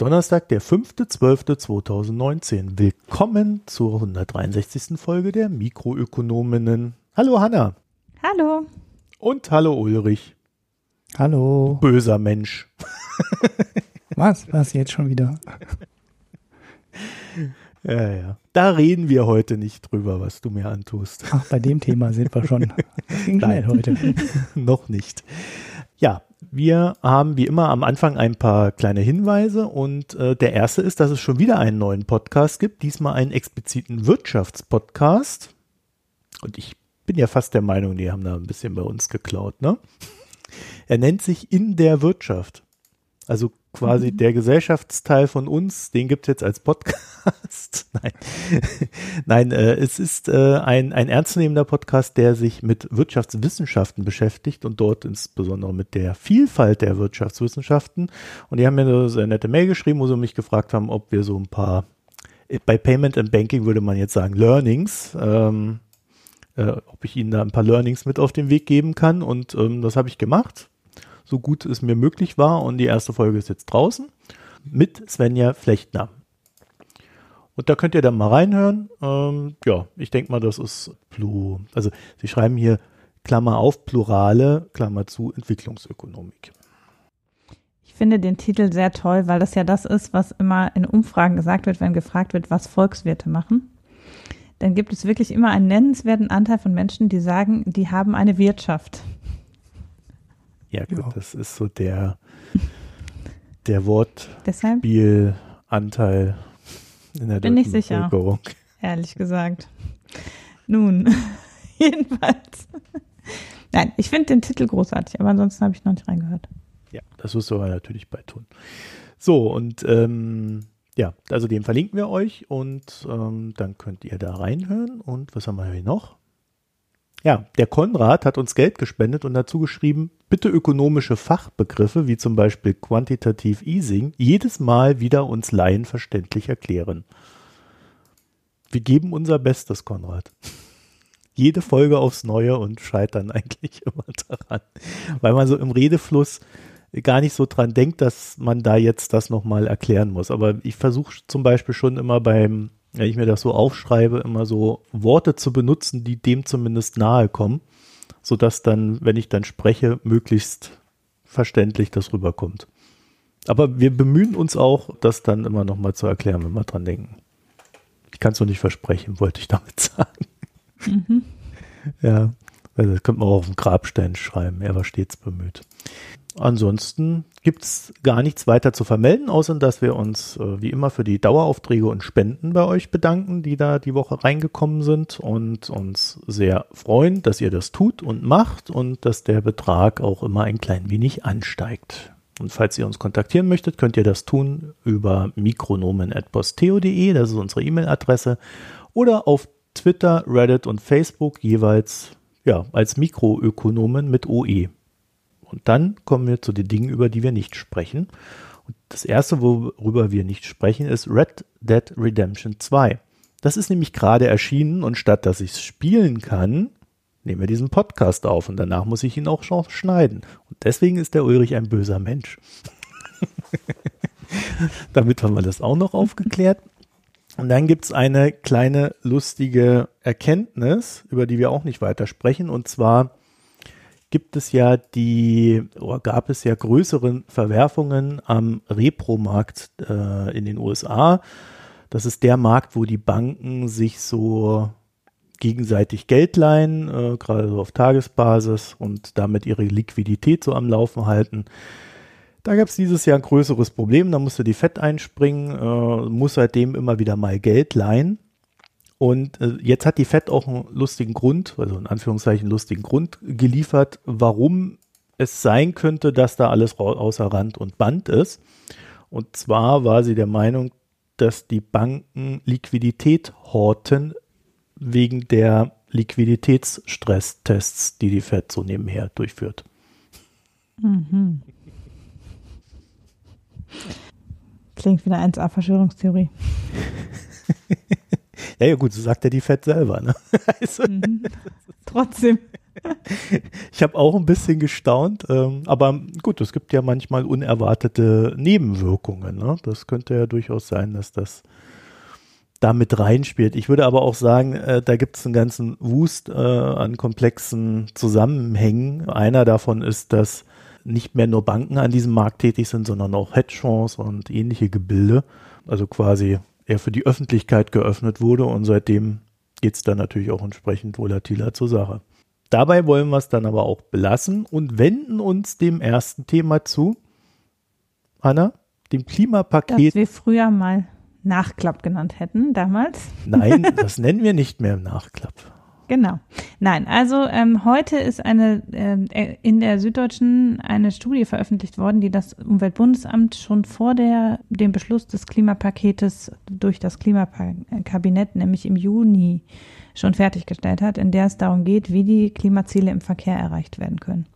Ist Donnerstag, der 5.12.2019. Willkommen zur 163. Folge der Mikroökonominnen. Hallo Hanna. Hallo. Und hallo Ulrich. Hallo. Böser Mensch. Was? Was jetzt schon wieder? Ja, ja. Da reden wir heute nicht drüber, was du mir antust. Ach, bei dem Thema sind wir schon. Das ging schnell heute. Noch nicht. Ja, wir haben wie immer am Anfang ein paar kleine Hinweise und äh, der erste ist, dass es schon wieder einen neuen Podcast gibt, diesmal einen expliziten Wirtschaftspodcast. Und ich bin ja fast der Meinung, die haben da ein bisschen bei uns geklaut, ne? Er nennt sich In der Wirtschaft. Also quasi mhm. der Gesellschaftsteil von uns, den gibt es jetzt als Podcast. Nein, Nein äh, es ist äh, ein, ein ernstzunehmender Podcast, der sich mit Wirtschaftswissenschaften beschäftigt und dort insbesondere mit der Vielfalt der Wirtschaftswissenschaften. Und die haben mir eine sehr nette Mail geschrieben, wo sie mich gefragt haben, ob wir so ein paar, bei Payment and Banking würde man jetzt sagen Learnings, ähm, äh, ob ich ihnen da ein paar Learnings mit auf den Weg geben kann. Und ähm, das habe ich gemacht so gut es mir möglich war. Und die erste Folge ist jetzt draußen mit Svenja Flechtner. Und da könnt ihr dann mal reinhören. Ähm, ja, ich denke mal, das ist Plu. Also sie schreiben hier Klammer auf, Plurale, Klammer zu, Entwicklungsökonomik. Ich finde den Titel sehr toll, weil das ja das ist, was immer in Umfragen gesagt wird, wenn gefragt wird, was Volkswirte machen. Dann gibt es wirklich immer einen nennenswerten Anteil von Menschen, die sagen, die haben eine Wirtschaft. Ja, gut, ja. das ist so der, der Wortspielanteil in der Bin ich sicher, ehrlich gesagt. Nun, jedenfalls. Nein, ich finde den Titel großartig, aber ansonsten habe ich noch nicht reingehört. Ja, das wirst du aber natürlich beitun. So, und ähm, ja, also den verlinken wir euch und ähm, dann könnt ihr da reinhören. Und was haben wir hier noch? Ja, der Konrad hat uns Geld gespendet und dazu geschrieben, bitte ökonomische Fachbegriffe wie zum Beispiel Quantitative Easing jedes Mal wieder uns Laien verständlich erklären. Wir geben unser Bestes, Konrad. Jede Folge aufs Neue und scheitern eigentlich immer daran, weil man so im Redefluss gar nicht so dran denkt, dass man da jetzt das nochmal erklären muss. Aber ich versuche zum Beispiel schon immer beim wenn ich mir das so aufschreibe, immer so Worte zu benutzen, die dem zumindest nahe kommen, sodass dann, wenn ich dann spreche, möglichst verständlich das rüberkommt. Aber wir bemühen uns auch, das dann immer nochmal zu erklären, wenn wir dran denken. Ich kann es noch nicht versprechen, wollte ich damit sagen. Mhm. Ja, also das könnte man auch auf dem Grabstein schreiben. Er war stets bemüht. Ansonsten gibt es gar nichts weiter zu vermelden, außer dass wir uns äh, wie immer für die Daueraufträge und Spenden bei euch bedanken, die da die Woche reingekommen sind und uns sehr freuen, dass ihr das tut und macht und dass der Betrag auch immer ein klein wenig ansteigt. Und falls ihr uns kontaktieren möchtet, könnt ihr das tun über mikronomen.posteo.de, das ist unsere E-Mail-Adresse, oder auf Twitter, Reddit und Facebook jeweils ja, als Mikroökonomen mit OE. Und dann kommen wir zu den Dingen, über die wir nicht sprechen. Und das erste, worüber wir nicht sprechen, ist Red Dead Redemption 2. Das ist nämlich gerade erschienen und statt dass ich es spielen kann, nehmen wir diesen Podcast auf und danach muss ich ihn auch schon schneiden. Und deswegen ist der Ulrich ein böser Mensch. Damit haben wir das auch noch aufgeklärt. Und dann gibt es eine kleine lustige Erkenntnis, über die wir auch nicht weiter sprechen. Und zwar gibt es ja die, oder gab es ja größere Verwerfungen am Repro-Markt äh, in den USA. Das ist der Markt, wo die Banken sich so gegenseitig Geld leihen, äh, gerade so auf Tagesbasis und damit ihre Liquidität so am Laufen halten. Da gab es dieses Jahr ein größeres Problem, da musste die FED einspringen, äh, muss seitdem immer wieder mal Geld leihen. Und äh, jetzt hat die FED auch einen lustigen Grund, also in Anführungszeichen lustigen Grund geliefert, warum es sein könnte, dass da alles außer Rand und Band ist. Und zwar war sie der Meinung, dass die Banken Liquidität horten wegen der Liquiditätsstresstests, die die FED so nebenher durchführt. Mhm. Klingt wie eine 1A-Verschwörungstheorie. Ja, ja, gut, so sagt er die Fett selber. Ne? Also, mhm. Trotzdem. ich habe auch ein bisschen gestaunt, ähm, aber gut, es gibt ja manchmal unerwartete Nebenwirkungen. Ne? Das könnte ja durchaus sein, dass das da mit reinspielt. Ich würde aber auch sagen, äh, da gibt es einen ganzen Wust äh, an komplexen Zusammenhängen. Einer davon ist, dass nicht mehr nur Banken an diesem Markt tätig sind, sondern auch Hedgefonds und ähnliche Gebilde. Also quasi er für die Öffentlichkeit geöffnet wurde und seitdem geht es dann natürlich auch entsprechend volatiler zur Sache. Dabei wollen wir es dann aber auch belassen und wenden uns dem ersten Thema zu. Anna, dem Klimapaket. Das wir früher mal Nachklapp genannt hätten, damals. Nein, das nennen wir nicht mehr Nachklapp. Genau. Nein, also ähm, heute ist eine äh, in der Süddeutschen eine Studie veröffentlicht worden, die das Umweltbundesamt schon vor der, dem Beschluss des Klimapaketes durch das Klimakabinett, nämlich im Juni, schon fertiggestellt hat, in der es darum geht, wie die Klimaziele im Verkehr erreicht werden können.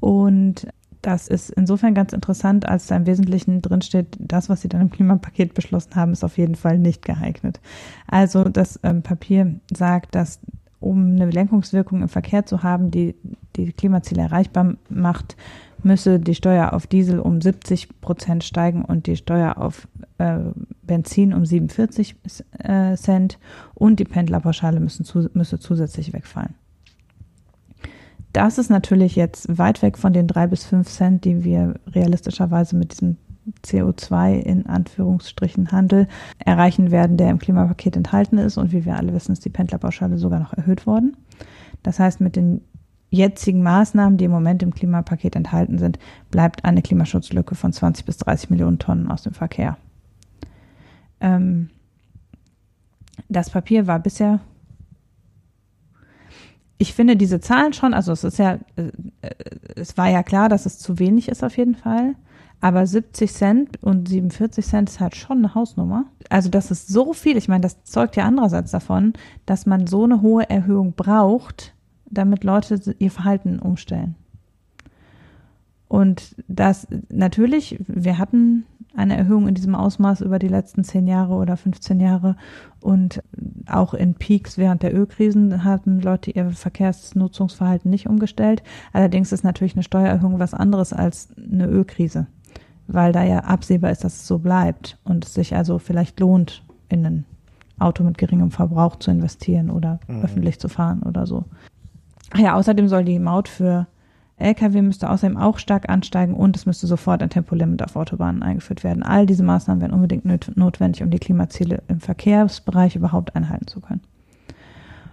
Und das ist insofern ganz interessant, als da im Wesentlichen drinsteht, das, was sie dann im Klimapaket beschlossen haben, ist auf jeden Fall nicht geeignet. Also das ähm, Papier sagt, dass um eine Lenkungswirkung im Verkehr zu haben, die die Klimaziele erreichbar macht, müsse die Steuer auf Diesel um 70 Prozent steigen und die Steuer auf äh, Benzin um 47 äh, Cent und die Pendlerpauschale müssen zu, müsse zusätzlich wegfallen. Das ist natürlich jetzt weit weg von den drei bis fünf Cent, die wir realistischerweise mit diesem CO2 in Anführungsstrichen Handel erreichen werden, der im Klimapaket enthalten ist. Und wie wir alle wissen, ist die Pendlerpauschale sogar noch erhöht worden. Das heißt, mit den jetzigen Maßnahmen, die im Moment im Klimapaket enthalten sind, bleibt eine Klimaschutzlücke von 20 bis 30 Millionen Tonnen aus dem Verkehr. Ähm, das Papier war bisher ich finde diese Zahlen schon, also es ist ja, äh, es war ja klar, dass es zu wenig ist auf jeden Fall. Aber 70 Cent und 47 Cent ist halt schon eine Hausnummer. Also das ist so viel. Ich meine, das zeugt ja andererseits davon, dass man so eine hohe Erhöhung braucht, damit Leute ihr Verhalten umstellen. Und das natürlich, wir hatten eine Erhöhung in diesem Ausmaß über die letzten zehn Jahre oder 15 Jahre. Und auch in Peaks während der Ölkrisen haben Leute ihr Verkehrsnutzungsverhalten nicht umgestellt. Allerdings ist natürlich eine Steuererhöhung was anderes als eine Ölkrise weil da ja absehbar ist, dass es so bleibt und es sich also vielleicht lohnt, in ein Auto mit geringem Verbrauch zu investieren oder mhm. öffentlich zu fahren oder so. Ach ja, außerdem soll die Maut für Lkw müsste außerdem auch stark ansteigen und es müsste sofort ein Tempolimit auf Autobahnen eingeführt werden. All diese Maßnahmen wären unbedingt notwendig, um die Klimaziele im Verkehrsbereich überhaupt einhalten zu können.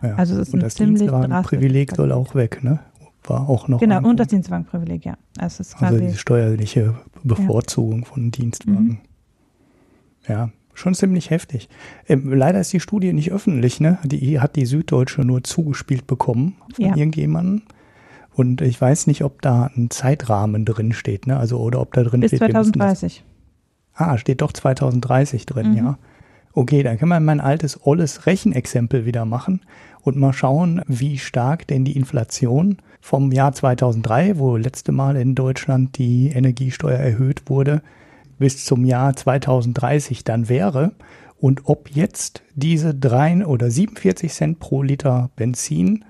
Ja, also es ist und ein das ziemlich Privileg soll auch weg, ne? War auch noch. Genau, und das Dienstwagenprivileg, ja. Also, es ist also die steuerliche Bevorzugung ja. von Dienstwagen. Mhm. Ja, schon ziemlich heftig. Ähm, leider ist die Studie nicht öffentlich, ne? Die hat die Süddeutsche nur zugespielt bekommen von ja. irgendjemandem. Und ich weiß nicht, ob da ein Zeitrahmen drin steht, ne? Also oder ob da drin Bis steht. Bis 2030. Das, ah, steht doch 2030 drin, mhm. ja. Okay, dann können wir mein altes olles Rechenexempel wieder machen und mal schauen, wie stark denn die Inflation vom Jahr 2003, wo letzte Mal in Deutschland die Energiesteuer erhöht wurde, bis zum Jahr 2030 dann wäre und ob jetzt diese drei oder 47 Cent pro Liter Benzin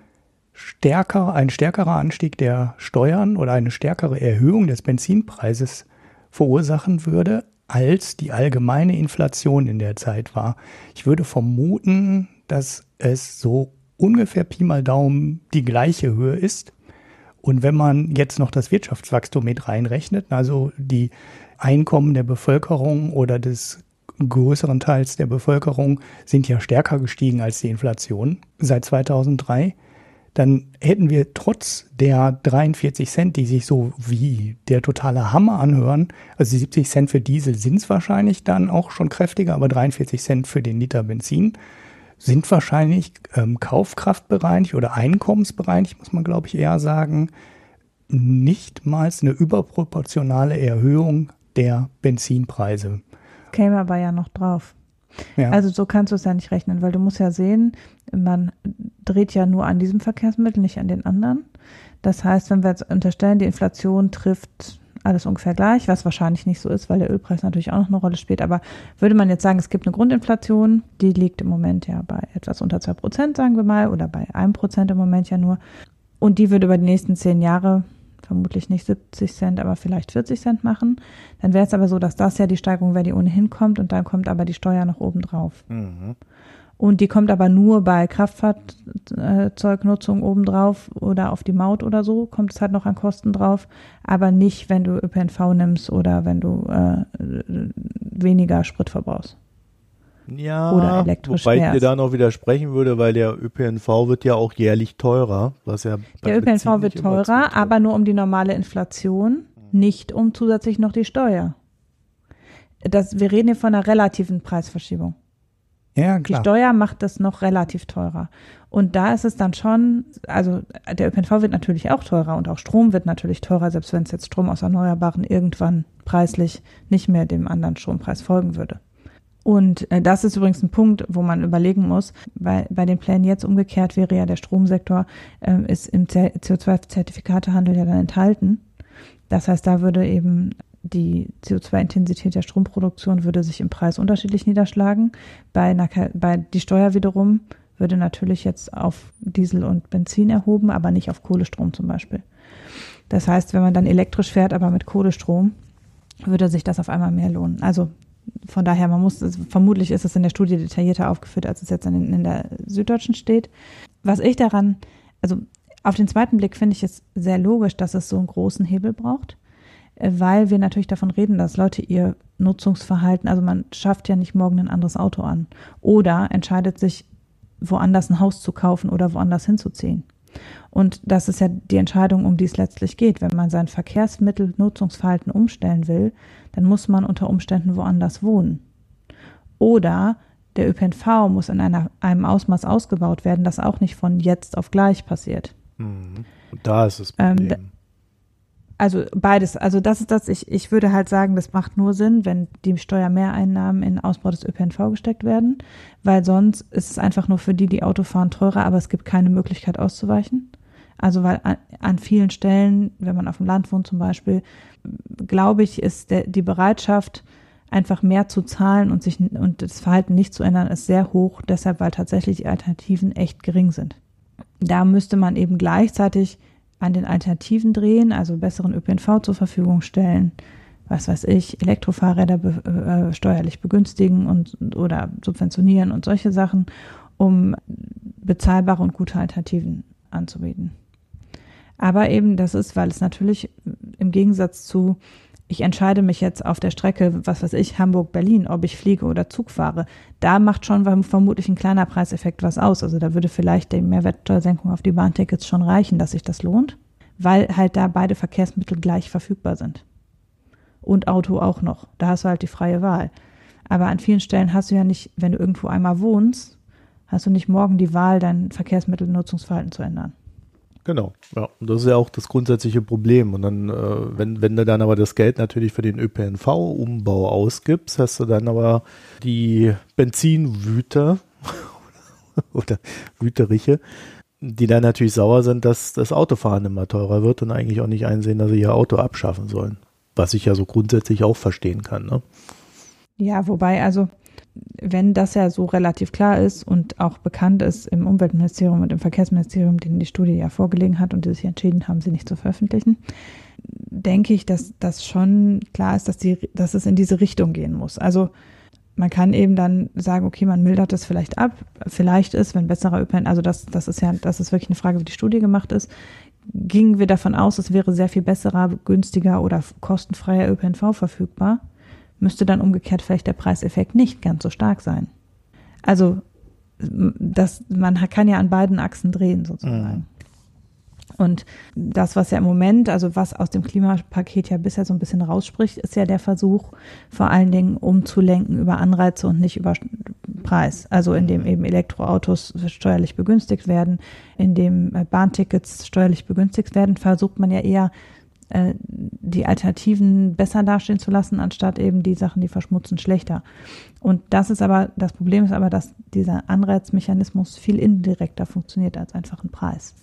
stärker, ein stärkerer Anstieg der Steuern oder eine stärkere Erhöhung des Benzinpreises verursachen würde, als die allgemeine Inflation in der Zeit war. Ich würde vermuten, dass es so ungefähr Pi mal Daumen die gleiche Höhe ist. Und wenn man jetzt noch das Wirtschaftswachstum mit reinrechnet, also die Einkommen der Bevölkerung oder des größeren Teils der Bevölkerung sind ja stärker gestiegen als die Inflation seit 2003, dann hätten wir trotz der 43 Cent, die sich so wie der totale Hammer anhören, also die 70 Cent für Diesel sind es wahrscheinlich dann auch schon kräftiger, aber 43 Cent für den Liter Benzin, sind wahrscheinlich ähm, kaufkraftbereinigt oder einkommensbereinigt, muss man glaube ich eher sagen, nichtmals eine überproportionale Erhöhung der Benzinpreise. Käme aber ja noch drauf. Ja. Also so kannst du es ja nicht rechnen, weil du musst ja sehen, man dreht ja nur an diesem Verkehrsmittel, nicht an den anderen. Das heißt, wenn wir jetzt unterstellen, die Inflation trifft alles ungefähr gleich, was wahrscheinlich nicht so ist, weil der Ölpreis natürlich auch noch eine Rolle spielt. Aber würde man jetzt sagen, es gibt eine Grundinflation, die liegt im Moment ja bei etwas unter zwei Prozent, sagen wir mal, oder bei einem Prozent im Moment ja nur. Und die würde über die nächsten zehn Jahre vermutlich nicht 70 Cent, aber vielleicht 40 Cent machen. Dann wäre es aber so, dass das ja die Steigerung wäre, die ohnehin kommt und dann kommt aber die Steuer noch oben drauf. Mhm. Und die kommt aber nur bei Kraftfahrzeugnutzung obendrauf oder auf die Maut oder so, kommt es halt noch an Kosten drauf, aber nicht, wenn du ÖPNV nimmst oder wenn du äh, weniger Sprit verbrauchst. Ja, oder elektrisch wobei ich dir da noch widersprechen würde, weil der ÖPNV wird ja auch jährlich teurer, was ja Der ÖPNV wird teurer, aber nur um die normale Inflation, nicht um zusätzlich noch die Steuer. Das, wir reden hier von einer relativen Preisverschiebung. Ja, klar. Die Steuer macht das noch relativ teurer. Und da ist es dann schon, also der ÖPNV wird natürlich auch teurer und auch Strom wird natürlich teurer, selbst wenn es jetzt Strom aus Erneuerbaren irgendwann preislich nicht mehr dem anderen Strompreis folgen würde. Und äh, das ist übrigens ein Punkt, wo man überlegen muss, weil bei den Plänen jetzt umgekehrt wäre ja der Stromsektor, äh, ist im CO2-Zertifikatehandel ja dann enthalten. Das heißt, da würde eben die CO2-Intensität der Stromproduktion würde sich im Preis unterschiedlich niederschlagen. Bei, einer, bei die Steuer wiederum würde natürlich jetzt auf Diesel und Benzin erhoben, aber nicht auf Kohlestrom zum Beispiel. Das heißt, wenn man dann elektrisch fährt, aber mit Kohlestrom, würde sich das auf einmal mehr lohnen. Also von daher, man muss, vermutlich ist es in der Studie detaillierter aufgeführt, als es jetzt in, in der Süddeutschen steht. Was ich daran, also auf den zweiten Blick finde ich es sehr logisch, dass es so einen großen Hebel braucht, weil wir natürlich davon reden, dass Leute ihr Nutzungsverhalten, also man schafft ja nicht morgen ein anderes Auto an oder entscheidet sich, woanders ein Haus zu kaufen oder woanders hinzuziehen. Und das ist ja die Entscheidung, um die es letztlich geht. Wenn man sein Verkehrsmittelnutzungsverhalten umstellen will, dann muss man unter Umständen woanders wohnen. Oder der ÖPNV muss in einer, einem Ausmaß ausgebaut werden, das auch nicht von jetzt auf gleich passiert. Mhm. Da ist das ähm, Problem. Ähm, also beides, also das ist das, ich, ich würde halt sagen, das macht nur Sinn, wenn die Steuermehreinnahmen in Ausbau des ÖPNV gesteckt werden, weil sonst ist es einfach nur für die, die Auto fahren, teurer, aber es gibt keine Möglichkeit auszuweichen. Also weil an, an vielen Stellen, wenn man auf dem Land wohnt zum Beispiel, glaube ich, ist der, die Bereitschaft, einfach mehr zu zahlen und sich und das Verhalten nicht zu ändern, ist sehr hoch, deshalb, weil tatsächlich die Alternativen echt gering sind. Da müsste man eben gleichzeitig an den Alternativen drehen, also besseren ÖPNV zur Verfügung stellen, was weiß ich, Elektrofahrräder be äh, steuerlich begünstigen und oder subventionieren und solche Sachen, um bezahlbare und gute Alternativen anzubieten. Aber eben, das ist, weil es natürlich im Gegensatz zu, ich entscheide mich jetzt auf der Strecke, was weiß ich, Hamburg-Berlin, ob ich fliege oder Zug fahre, da macht schon vermutlich ein kleiner Preiseffekt was aus. Also da würde vielleicht die Mehrwertsteuersenkung auf die Bahntickets schon reichen, dass sich das lohnt, weil halt da beide Verkehrsmittel gleich verfügbar sind. Und Auto auch noch. Da hast du halt die freie Wahl. Aber an vielen Stellen hast du ja nicht, wenn du irgendwo einmal wohnst, hast du nicht morgen die Wahl, dein Verkehrsmittelnutzungsverhalten zu ändern. Genau, ja. Und das ist ja auch das grundsätzliche Problem. Und dann, äh, wenn, wenn du dann aber das Geld natürlich für den ÖPNV-Umbau ausgibst, hast du dann aber die Benzinwüter oder Wüteriche, die dann natürlich sauer sind, dass das Autofahren immer teurer wird und eigentlich auch nicht einsehen, dass sie ihr Auto abschaffen sollen. Was ich ja so grundsätzlich auch verstehen kann. Ne? Ja, wobei, also wenn das ja so relativ klar ist und auch bekannt ist im Umweltministerium und im Verkehrsministerium, denen die Studie ja vorgelegen hat und die sich entschieden haben, sie nicht zu veröffentlichen, denke ich, dass das schon klar ist, dass, die, dass es in diese Richtung gehen muss. Also man kann eben dann sagen, okay, man mildert das vielleicht ab. Vielleicht ist, wenn besserer ÖPNV, also das, das ist ja, das ist wirklich eine Frage, wie die Studie gemacht ist, gingen wir davon aus, es wäre sehr viel besserer, günstiger oder kostenfreier ÖPNV verfügbar müsste dann umgekehrt vielleicht der Preiseffekt nicht ganz so stark sein. Also das, man kann ja an beiden Achsen drehen sozusagen. Mhm. Und das, was ja im Moment, also was aus dem Klimapaket ja bisher so ein bisschen rausspricht, ist ja der Versuch, vor allen Dingen umzulenken über Anreize und nicht über Preis. Also indem mhm. eben Elektroautos steuerlich begünstigt werden, indem Bahntickets steuerlich begünstigt werden, versucht man ja eher äh, die Alternativen besser dastehen zu lassen, anstatt eben die Sachen, die verschmutzen, schlechter. Und das ist aber, das Problem ist aber, dass dieser Anreizmechanismus viel indirekter funktioniert als einfach ein Preis.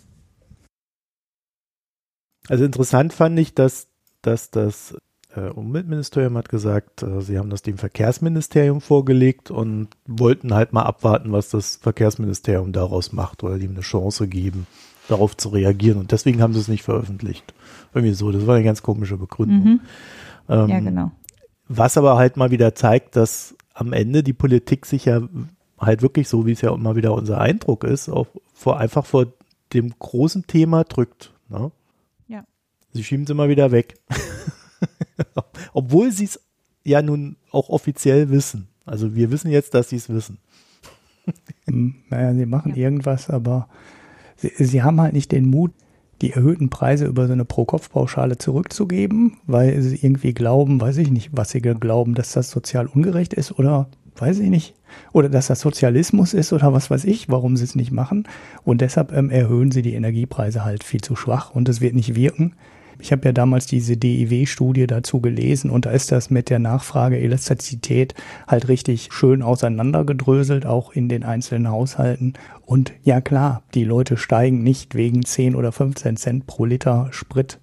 Also interessant fand ich, dass, dass das äh, Umweltministerium hat gesagt, äh, sie haben das dem Verkehrsministerium vorgelegt und wollten halt mal abwarten, was das Verkehrsministerium daraus macht oder ihm eine Chance geben, darauf zu reagieren. Und deswegen haben sie es nicht veröffentlicht. Irgendwie so, das war eine ganz komische Begründung. Mhm. Ähm, ja, genau. Was aber halt mal wieder zeigt, dass am Ende die Politik sich ja halt wirklich so, wie es ja immer wieder unser Eindruck ist, auch vor, einfach vor dem großen Thema drückt. Ne? Ja. Sie schieben es immer wieder weg. Obwohl sie es ja nun auch offiziell wissen. Also wir wissen jetzt, dass sie es wissen. Hm, naja, sie machen ja. irgendwas, aber sie, sie haben halt nicht den Mut, die erhöhten Preise über so eine Pro-Kopf-Pauschale zurückzugeben, weil sie irgendwie glauben, weiß ich nicht, was sie glauben, dass das sozial ungerecht ist oder weiß ich nicht, oder dass das Sozialismus ist oder was weiß ich, warum sie es nicht machen. Und deshalb ähm, erhöhen sie die Energiepreise halt viel zu schwach und es wird nicht wirken. Ich habe ja damals diese DIW-Studie dazu gelesen und da ist das mit der Nachfrage Elastizität halt richtig schön auseinandergedröselt, auch in den einzelnen Haushalten. Und ja klar, die Leute steigen nicht wegen 10 oder 15 Cent pro Liter Sprit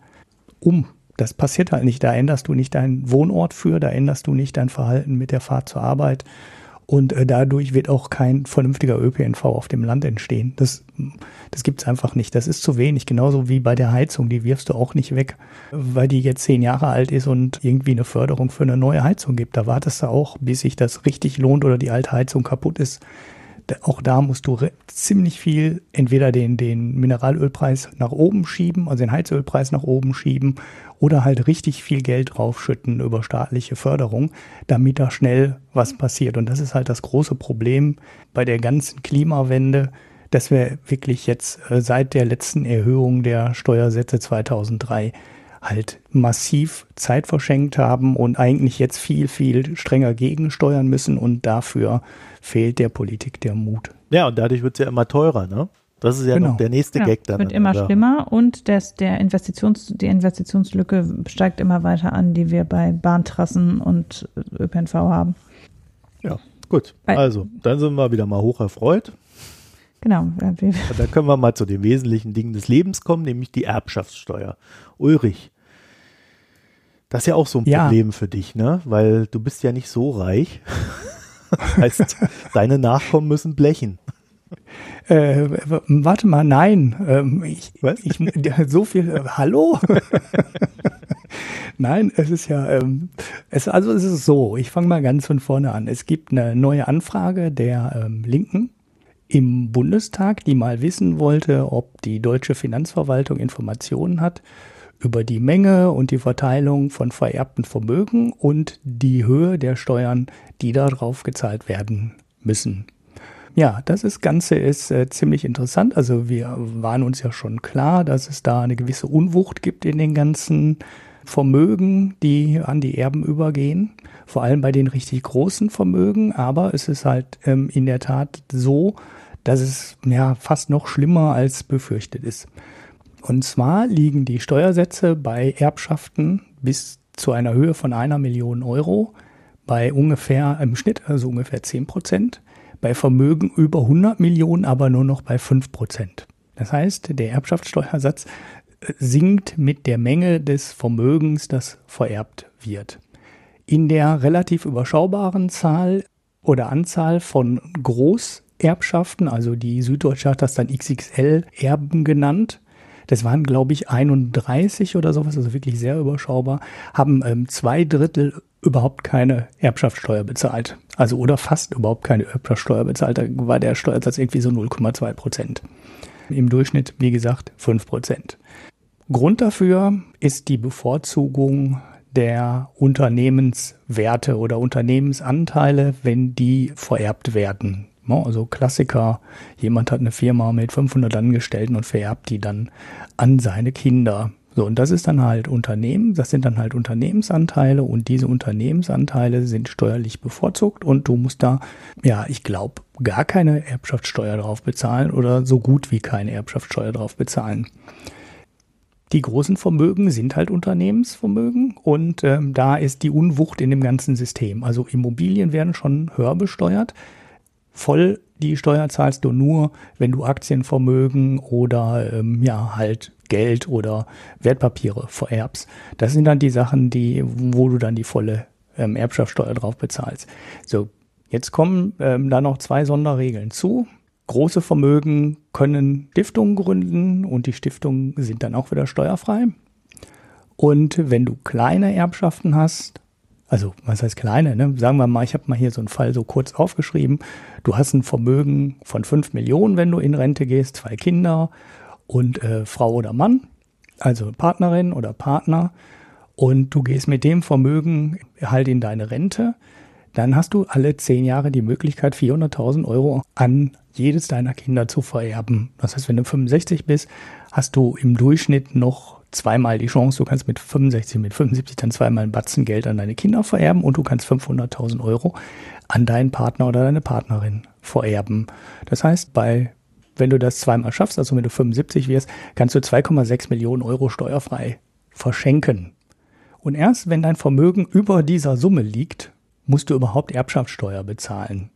um. Das passiert halt nicht. Da änderst du nicht deinen Wohnort für, da änderst du nicht dein Verhalten mit der Fahrt zur Arbeit. Und äh, dadurch wird auch kein vernünftiger ÖPNV auf dem Land entstehen. Das, das gibt's einfach nicht. Das ist zu wenig. Genauso wie bei der Heizung. Die wirfst du auch nicht weg, weil die jetzt zehn Jahre alt ist und irgendwie eine Förderung für eine neue Heizung gibt. Da wartest du auch, bis sich das richtig lohnt oder die alte Heizung kaputt ist. Auch da musst du ziemlich viel entweder den, den Mineralölpreis nach oben schieben, also den Heizölpreis nach oben schieben oder halt richtig viel Geld draufschütten über staatliche Förderung, damit da schnell was passiert. Und das ist halt das große Problem bei der ganzen Klimawende, dass wir wirklich jetzt äh, seit der letzten Erhöhung der Steuersätze 2003 halt massiv Zeit verschenkt haben und eigentlich jetzt viel, viel strenger gegensteuern müssen und dafür fehlt der Politik der Mut. Ja, und dadurch wird es ja immer teurer, ne? Das ist ja genau. noch der nächste ja, Gag dann. Wird immer schlimmer und das, der Investitions, die Investitionslücke steigt immer weiter an, die wir bei Bahntrassen und ÖPNV haben. Ja, gut. Bei, also, dann sind wir wieder mal hoch erfreut. Genau. dann können wir mal zu den wesentlichen Dingen des Lebens kommen, nämlich die Erbschaftssteuer. Ulrich, das ist ja auch so ein ja. Problem für dich, ne? Weil du bist ja nicht so reich. heißt, deine Nachkommen müssen blechen. Äh, warte mal, nein. Ähm, ich, Was? Ich, so viel. Äh, hallo? nein, es ist ja, ähm, es, also es ist so, ich fange mal ganz von vorne an. Es gibt eine neue Anfrage der ähm, Linken im Bundestag, die mal wissen wollte, ob die deutsche Finanzverwaltung Informationen hat über die Menge und die Verteilung von vererbten Vermögen und die Höhe der Steuern, die darauf gezahlt werden müssen. Ja, das ist, Ganze ist äh, ziemlich interessant. Also wir waren uns ja schon klar, dass es da eine gewisse Unwucht gibt in den ganzen Vermögen, die an die Erben übergehen. Vor allem bei den richtig großen Vermögen. Aber es ist halt ähm, in der Tat so, dass es ja fast noch schlimmer als befürchtet ist. Und zwar liegen die Steuersätze bei Erbschaften bis zu einer Höhe von einer Million Euro bei ungefähr im Schnitt, also ungefähr 10 Prozent, bei Vermögen über 100 Millionen aber nur noch bei 5 Prozent. Das heißt, der Erbschaftssteuersatz äh, sinkt mit der Menge des Vermögens, das vererbt wird. In der relativ überschaubaren Zahl oder Anzahl von Großerbschaften, also die Süddeutsche hat das dann XXL-Erben genannt, das waren, glaube ich, 31 oder sowas, also wirklich sehr überschaubar, haben ähm, zwei Drittel überhaupt keine Erbschaftssteuer bezahlt. Also oder fast überhaupt keine Erbschaftssteuer bezahlt. Da war der Steuersatz irgendwie so 0,2 Prozent. Im Durchschnitt, wie gesagt, 5 Prozent. Grund dafür ist die Bevorzugung der Unternehmenswerte oder Unternehmensanteile, wenn die vererbt werden. Ne? Also Klassiker, jemand hat eine Firma mit 500 Angestellten und vererbt die dann an seine Kinder. So, und das ist dann halt Unternehmen, das sind dann halt Unternehmensanteile und diese Unternehmensanteile sind steuerlich bevorzugt und du musst da, ja, ich glaube, gar keine Erbschaftssteuer drauf bezahlen oder so gut wie keine Erbschaftssteuer drauf bezahlen. Die großen Vermögen sind halt Unternehmensvermögen und ähm, da ist die Unwucht in dem ganzen System. Also Immobilien werden schon höher besteuert voll die Steuer zahlst du nur, wenn du Aktienvermögen oder ähm, ja halt Geld oder Wertpapiere vererbst. Das sind dann die Sachen, die, wo du dann die volle ähm, Erbschaftssteuer drauf bezahlst. So, jetzt kommen ähm, da noch zwei Sonderregeln zu. große Vermögen können Stiftungen gründen und die Stiftungen sind dann auch wieder steuerfrei. Und wenn du kleine Erbschaften hast, also was heißt kleine, ne? sagen wir mal, ich habe mal hier so einen Fall so kurz aufgeschrieben, du hast ein Vermögen von 5 Millionen, wenn du in Rente gehst, zwei Kinder und äh, Frau oder Mann, also Partnerin oder Partner, und du gehst mit dem Vermögen halt in deine Rente, dann hast du alle zehn Jahre die Möglichkeit, 400.000 Euro an jedes deiner Kinder zu vererben. Das heißt, wenn du 65 bist, hast du im Durchschnitt noch zweimal die Chance, du kannst mit 65, mit 75 dann zweimal ein Batzen Geld an deine Kinder vererben und du kannst 500.000 Euro an deinen Partner oder deine Partnerin vererben. Das heißt, bei wenn du das zweimal schaffst, also wenn du 75 wirst, kannst du 2,6 Millionen Euro steuerfrei verschenken. Und erst wenn dein Vermögen über dieser Summe liegt, musst du überhaupt Erbschaftssteuer bezahlen.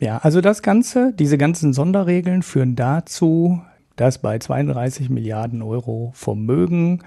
Ja, also das Ganze, diese ganzen Sonderregeln führen dazu, dass bei 32 Milliarden Euro Vermögen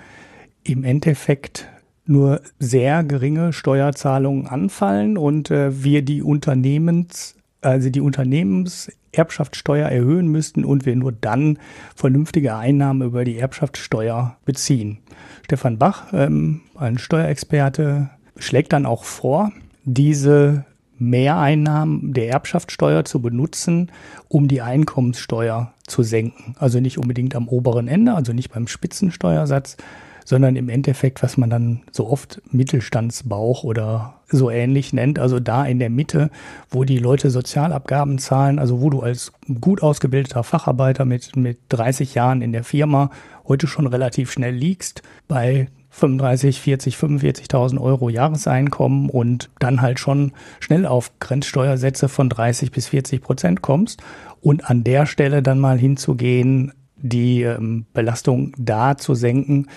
im Endeffekt nur sehr geringe Steuerzahlungen anfallen und äh, wir die Unternehmens, also die Unternehmenserbschaftssteuer erhöhen müssten und wir nur dann vernünftige Einnahmen über die Erbschaftssteuer beziehen. Stefan Bach, ähm, ein Steuerexperte, schlägt dann auch vor, diese Mehreinnahmen der Erbschaftssteuer zu benutzen, um die Einkommenssteuer zu senken. Also nicht unbedingt am oberen Ende, also nicht beim Spitzensteuersatz, sondern im Endeffekt, was man dann so oft Mittelstandsbauch oder so ähnlich nennt, also da in der Mitte, wo die Leute Sozialabgaben zahlen, also wo du als gut ausgebildeter Facharbeiter mit, mit 30 Jahren in der Firma heute schon relativ schnell liegst, bei 35, 40, 45.000 Euro Jahreseinkommen und dann halt schon schnell auf Grenzsteuersätze von 30 bis 40 Prozent kommst und an der Stelle dann mal hinzugehen, die ähm, Belastung da zu senken,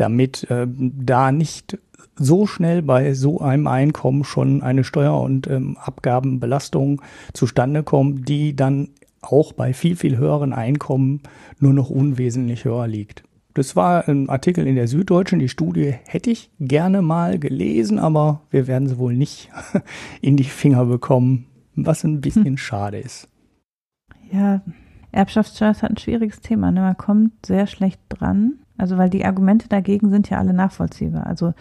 damit äh, da nicht so schnell bei so einem Einkommen schon eine Steuer- und ähm, Abgabenbelastung zustande kommt, die dann auch bei viel, viel höheren Einkommen nur noch unwesentlich höher liegt. Das war ein Artikel in der Süddeutschen. Die Studie hätte ich gerne mal gelesen, aber wir werden sie wohl nicht in die Finger bekommen, was ein bisschen hm. schade ist. Ja, Erbschaftssteuer ist halt ein schwieriges Thema. Ne? Man kommt sehr schlecht dran. Also, weil die Argumente dagegen sind ja alle nachvollziehbar. Also,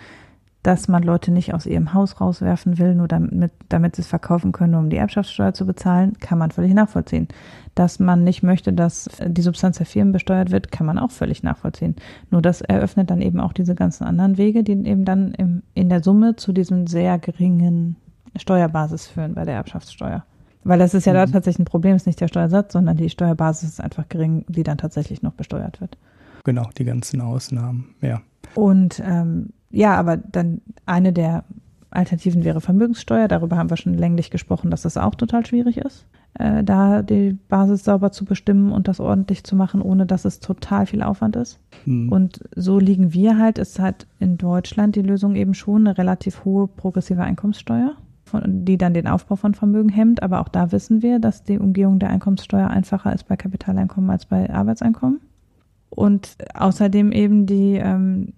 dass man Leute nicht aus ihrem Haus rauswerfen will, nur damit, damit sie es verkaufen können, um die Erbschaftssteuer zu bezahlen, kann man völlig nachvollziehen. Dass man nicht möchte, dass die Substanz der Firmen besteuert wird, kann man auch völlig nachvollziehen. Nur das eröffnet dann eben auch diese ganzen anderen Wege, die eben dann im, in der Summe zu diesem sehr geringen Steuerbasis führen bei der Erbschaftssteuer. Weil das ist ja mhm. da tatsächlich ein Problem, ist nicht der Steuersatz, sondern die Steuerbasis ist einfach gering, die dann tatsächlich noch besteuert wird. Genau, die ganzen Ausnahmen, ja. Und ähm, ja, aber dann eine der Alternativen wäre Vermögenssteuer. Darüber haben wir schon länglich gesprochen, dass das auch total schwierig ist, äh, da die Basis sauber zu bestimmen und das ordentlich zu machen, ohne dass es total viel Aufwand ist. Hm. Und so liegen wir halt, ist halt in Deutschland die Lösung eben schon eine relativ hohe progressive Einkommenssteuer, von, die dann den Aufbau von Vermögen hemmt. Aber auch da wissen wir, dass die Umgehung der Einkommenssteuer einfacher ist bei Kapitaleinkommen als bei Arbeitseinkommen und außerdem eben die, ähm,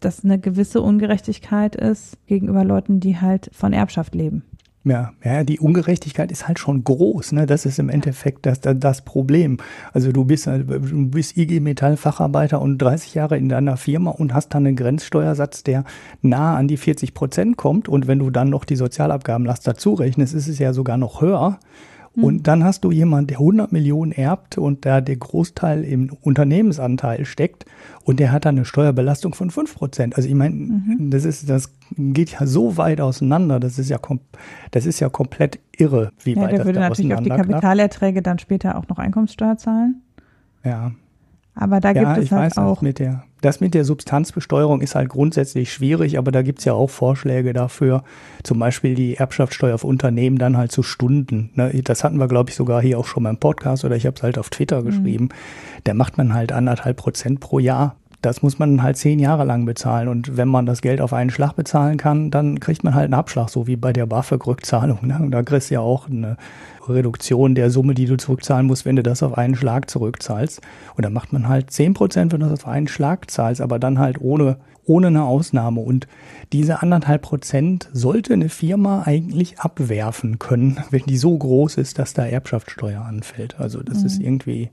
dass eine gewisse Ungerechtigkeit ist gegenüber Leuten, die halt von Erbschaft leben. Ja, ja, die Ungerechtigkeit ist halt schon groß, ne? Das ist im Endeffekt das, das, das Problem. Also du bist, du bist IG Metall Facharbeiter und 30 Jahre in deiner Firma und hast dann einen Grenzsteuersatz, der nah an die 40 Prozent kommt. Und wenn du dann noch die Sozialabgabenlast dazu rechnest, ist es ja sogar noch höher. Mhm. Und dann hast du jemanden, der 100 Millionen erbt und da der Großteil im Unternehmensanteil steckt und der hat dann eine Steuerbelastung von 5 Prozent. Also ich meine, mhm. das ist, das geht ja so weit auseinander, das ist ja, das ist ja komplett irre, wie ja, weit das würde natürlich auf die Kapitalerträge dann später auch noch Einkommenssteuer zahlen. Ja. Aber da ja, gibt es halt weiß, auch. Mit der, das mit der Substanzbesteuerung ist halt grundsätzlich schwierig, aber da gibt es ja auch Vorschläge dafür, zum Beispiel die Erbschaftssteuer auf Unternehmen dann halt zu Stunden. Ne? Das hatten wir, glaube ich, sogar hier auch schon mal im Podcast oder ich habe es halt auf Twitter mhm. geschrieben. Da macht man halt anderthalb Prozent pro Jahr. Das muss man halt zehn Jahre lang bezahlen. Und wenn man das Geld auf einen Schlag bezahlen kann, dann kriegt man halt einen Abschlag, so wie bei der BAföG-Rückzahlung. Ne? Und da kriegst du ja auch eine Reduktion der Summe, die du zurückzahlen musst, wenn du das auf einen Schlag zurückzahlst. Und dann macht man halt zehn Prozent, wenn du das auf einen Schlag zahlst, aber dann halt ohne ohne eine Ausnahme. Und diese anderthalb Prozent sollte eine Firma eigentlich abwerfen können, wenn die so groß ist, dass da Erbschaftssteuer anfällt. Also das mhm. ist irgendwie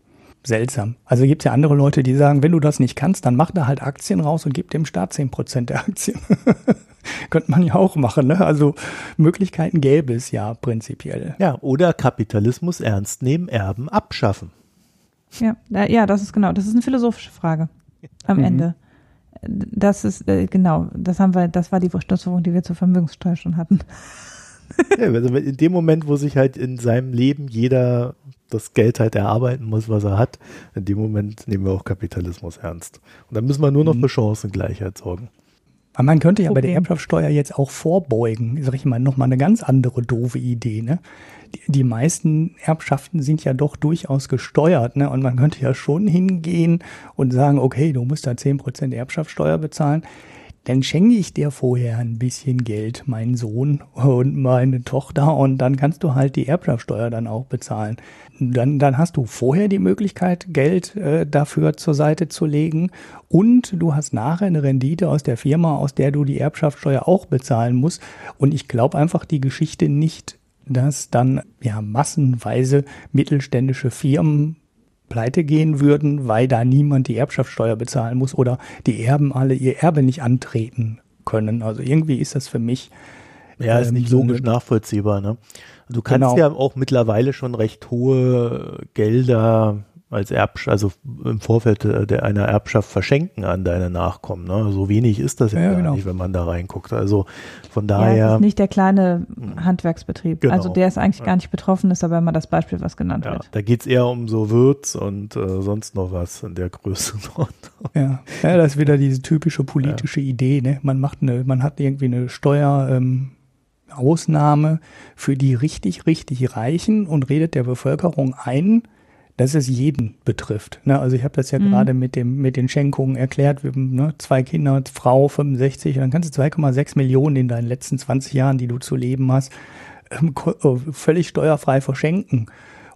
seltsam. Also gibt es ja andere Leute, die sagen, wenn du das nicht kannst, dann mach da halt Aktien raus und gib dem Staat zehn Prozent der Aktien. Könnte man ja auch machen. Ne? Also Möglichkeiten gäbe es ja prinzipiell. Ja, oder Kapitalismus ernst nehmen, Erben abschaffen. Ja, ja, das ist genau, das ist eine philosophische Frage am mhm. Ende. Das ist, äh, genau, das haben wir, das war die Schlussfolgerung, die wir zur Vermögenssteuer schon hatten. Ja, also in dem Moment, wo sich halt in seinem Leben jeder das Geld halt erarbeiten muss, was er hat, in dem Moment nehmen wir auch Kapitalismus ernst. Und dann müssen wir nur noch mhm. für Chancengleichheit sorgen. Aber man könnte ja Problem. bei der Erbschaftssteuer jetzt auch vorbeugen. Sag ich mal, nochmal eine ganz andere doofe Idee, ne? Die, die, meisten Erbschaften sind ja doch durchaus gesteuert, ne? Und man könnte ja schon hingehen und sagen, okay, du musst da 10% Erbschaftssteuer bezahlen dann schenke ich dir vorher ein bisschen Geld, mein Sohn und meine Tochter, und dann kannst du halt die Erbschaftssteuer dann auch bezahlen. Dann, dann hast du vorher die Möglichkeit, Geld äh, dafür zur Seite zu legen und du hast nachher eine Rendite aus der Firma, aus der du die Erbschaftssteuer auch bezahlen musst. Und ich glaube einfach die Geschichte nicht, dass dann ja massenweise mittelständische Firmen pleite gehen würden, weil da niemand die Erbschaftssteuer bezahlen muss oder die Erben alle ihr Erbe nicht antreten können. Also irgendwie ist das für mich. Ja, ist nicht ähm, logisch nachvollziehbar. Ne? Du kannst genau. ja auch mittlerweile schon recht hohe Gelder als Erbsch, also im Vorfeld äh, der einer Erbschaft verschenken an deine Nachkommen. Ne? So wenig ist das ja, ja genau. nicht, wenn man da reinguckt. Also von daher. Ja, es ist nicht der kleine Handwerksbetrieb. Genau. Also der ist eigentlich gar nicht betroffen, ist aber immer das Beispiel, was genannt ja, wird. Da geht es eher um so Würz und äh, sonst noch was in der Größenordnung. Ja. ja, das ist wieder diese typische politische ja. Idee. Ne? Man macht eine, man hat irgendwie eine Steuer. Ähm, Ausnahme für die richtig, richtig Reichen und redet der Bevölkerung ein, dass es jeden betrifft. Ne? Also ich habe das ja mhm. gerade mit dem mit den Schenkungen erklärt. Wir haben ne, zwei Kinder, Frau 65, und dann kannst du 2,6 Millionen in deinen letzten 20 Jahren, die du zu leben hast, ähm, äh, völlig steuerfrei verschenken.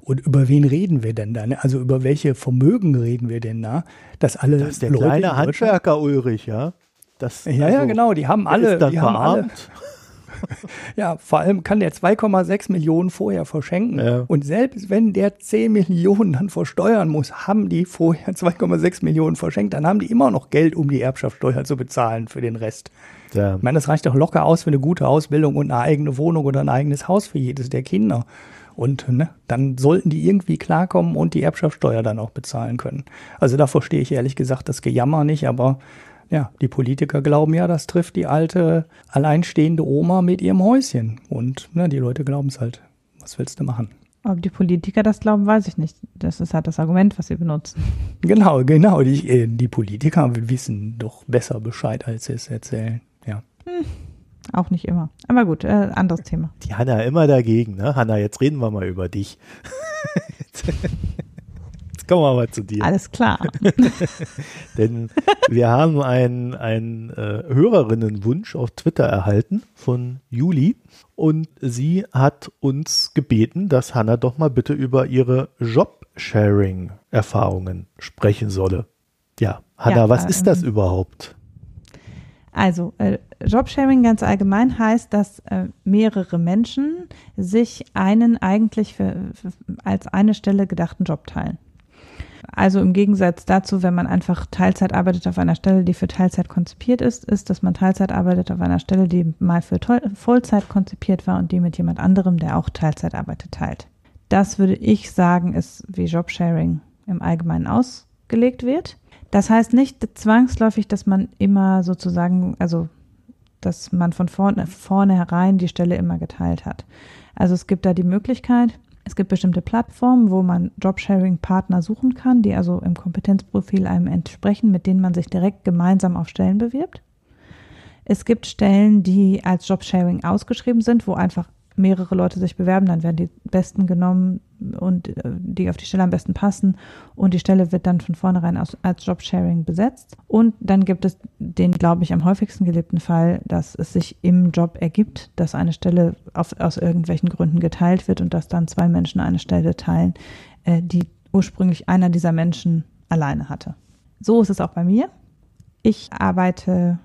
Und über wen reden wir denn da? Ne? Also über welche Vermögen reden wir denn da? Dass alle das ist der Leute kleine Handwerker Ulrich, ja. Das, ja, also, ja, genau. Die haben alle, die haben alle, ja, vor allem kann der 2,6 Millionen vorher verschenken. Ja. Und selbst wenn der 10 Millionen dann versteuern muss, haben die vorher 2,6 Millionen verschenkt, dann haben die immer noch Geld, um die Erbschaftssteuer zu bezahlen für den Rest. Ja. Ich meine, das reicht doch locker aus für eine gute Ausbildung und eine eigene Wohnung oder ein eigenes Haus für jedes der Kinder. Und ne, dann sollten die irgendwie klarkommen und die Erbschaftssteuer dann auch bezahlen können. Also da verstehe ich ehrlich gesagt das Gejammer nicht, aber ja, die Politiker glauben ja, das trifft die alte, alleinstehende Oma mit ihrem Häuschen. Und ne, die Leute glauben es halt. Was willst du machen? Ob die Politiker das glauben, weiß ich nicht. Das ist halt das Argument, was sie benutzen. Genau, genau. Die, äh, die Politiker wissen doch besser Bescheid, als sie es erzählen. Ja. Hm, auch nicht immer. Aber gut, äh, anderes Thema. Die Hanna immer dagegen, ne? Hanna, jetzt reden wir mal über dich. kommen wir mal zu dir. Alles klar. Denn wir haben einen, einen äh, Hörerinnenwunsch auf Twitter erhalten von Juli und sie hat uns gebeten, dass Hanna doch mal bitte über ihre Job-Sharing-Erfahrungen sprechen solle. Ja, Hanna, ja, was äh, ist das überhaupt? Also, äh, Jobsharing ganz allgemein heißt, dass äh, mehrere Menschen sich einen eigentlich für, für, als eine Stelle gedachten Job teilen. Also im Gegensatz dazu, wenn man einfach Teilzeit arbeitet auf einer Stelle, die für Teilzeit konzipiert ist, ist, dass man Teilzeit arbeitet auf einer Stelle, die mal für Vollzeit konzipiert war und die mit jemand anderem, der auch Teilzeit arbeitet, teilt. Das würde ich sagen, ist wie Jobsharing im Allgemeinen ausgelegt wird. Das heißt nicht zwangsläufig, dass man immer sozusagen, also dass man von vorne, vornherein die Stelle immer geteilt hat. Also es gibt da die Möglichkeit, es gibt bestimmte Plattformen, wo man Jobsharing-Partner suchen kann, die also im Kompetenzprofil einem entsprechen, mit denen man sich direkt gemeinsam auf Stellen bewirbt. Es gibt Stellen, die als Jobsharing ausgeschrieben sind, wo einfach mehrere Leute sich bewerben, dann werden die Besten genommen und äh, die auf die Stelle am besten passen und die Stelle wird dann von vornherein als, als Jobsharing besetzt. Und dann gibt es den, glaube ich, am häufigsten gelebten Fall, dass es sich im Job ergibt, dass eine Stelle auf, aus irgendwelchen Gründen geteilt wird und dass dann zwei Menschen eine Stelle teilen, äh, die ursprünglich einer dieser Menschen alleine hatte. So ist es auch bei mir. Ich arbeite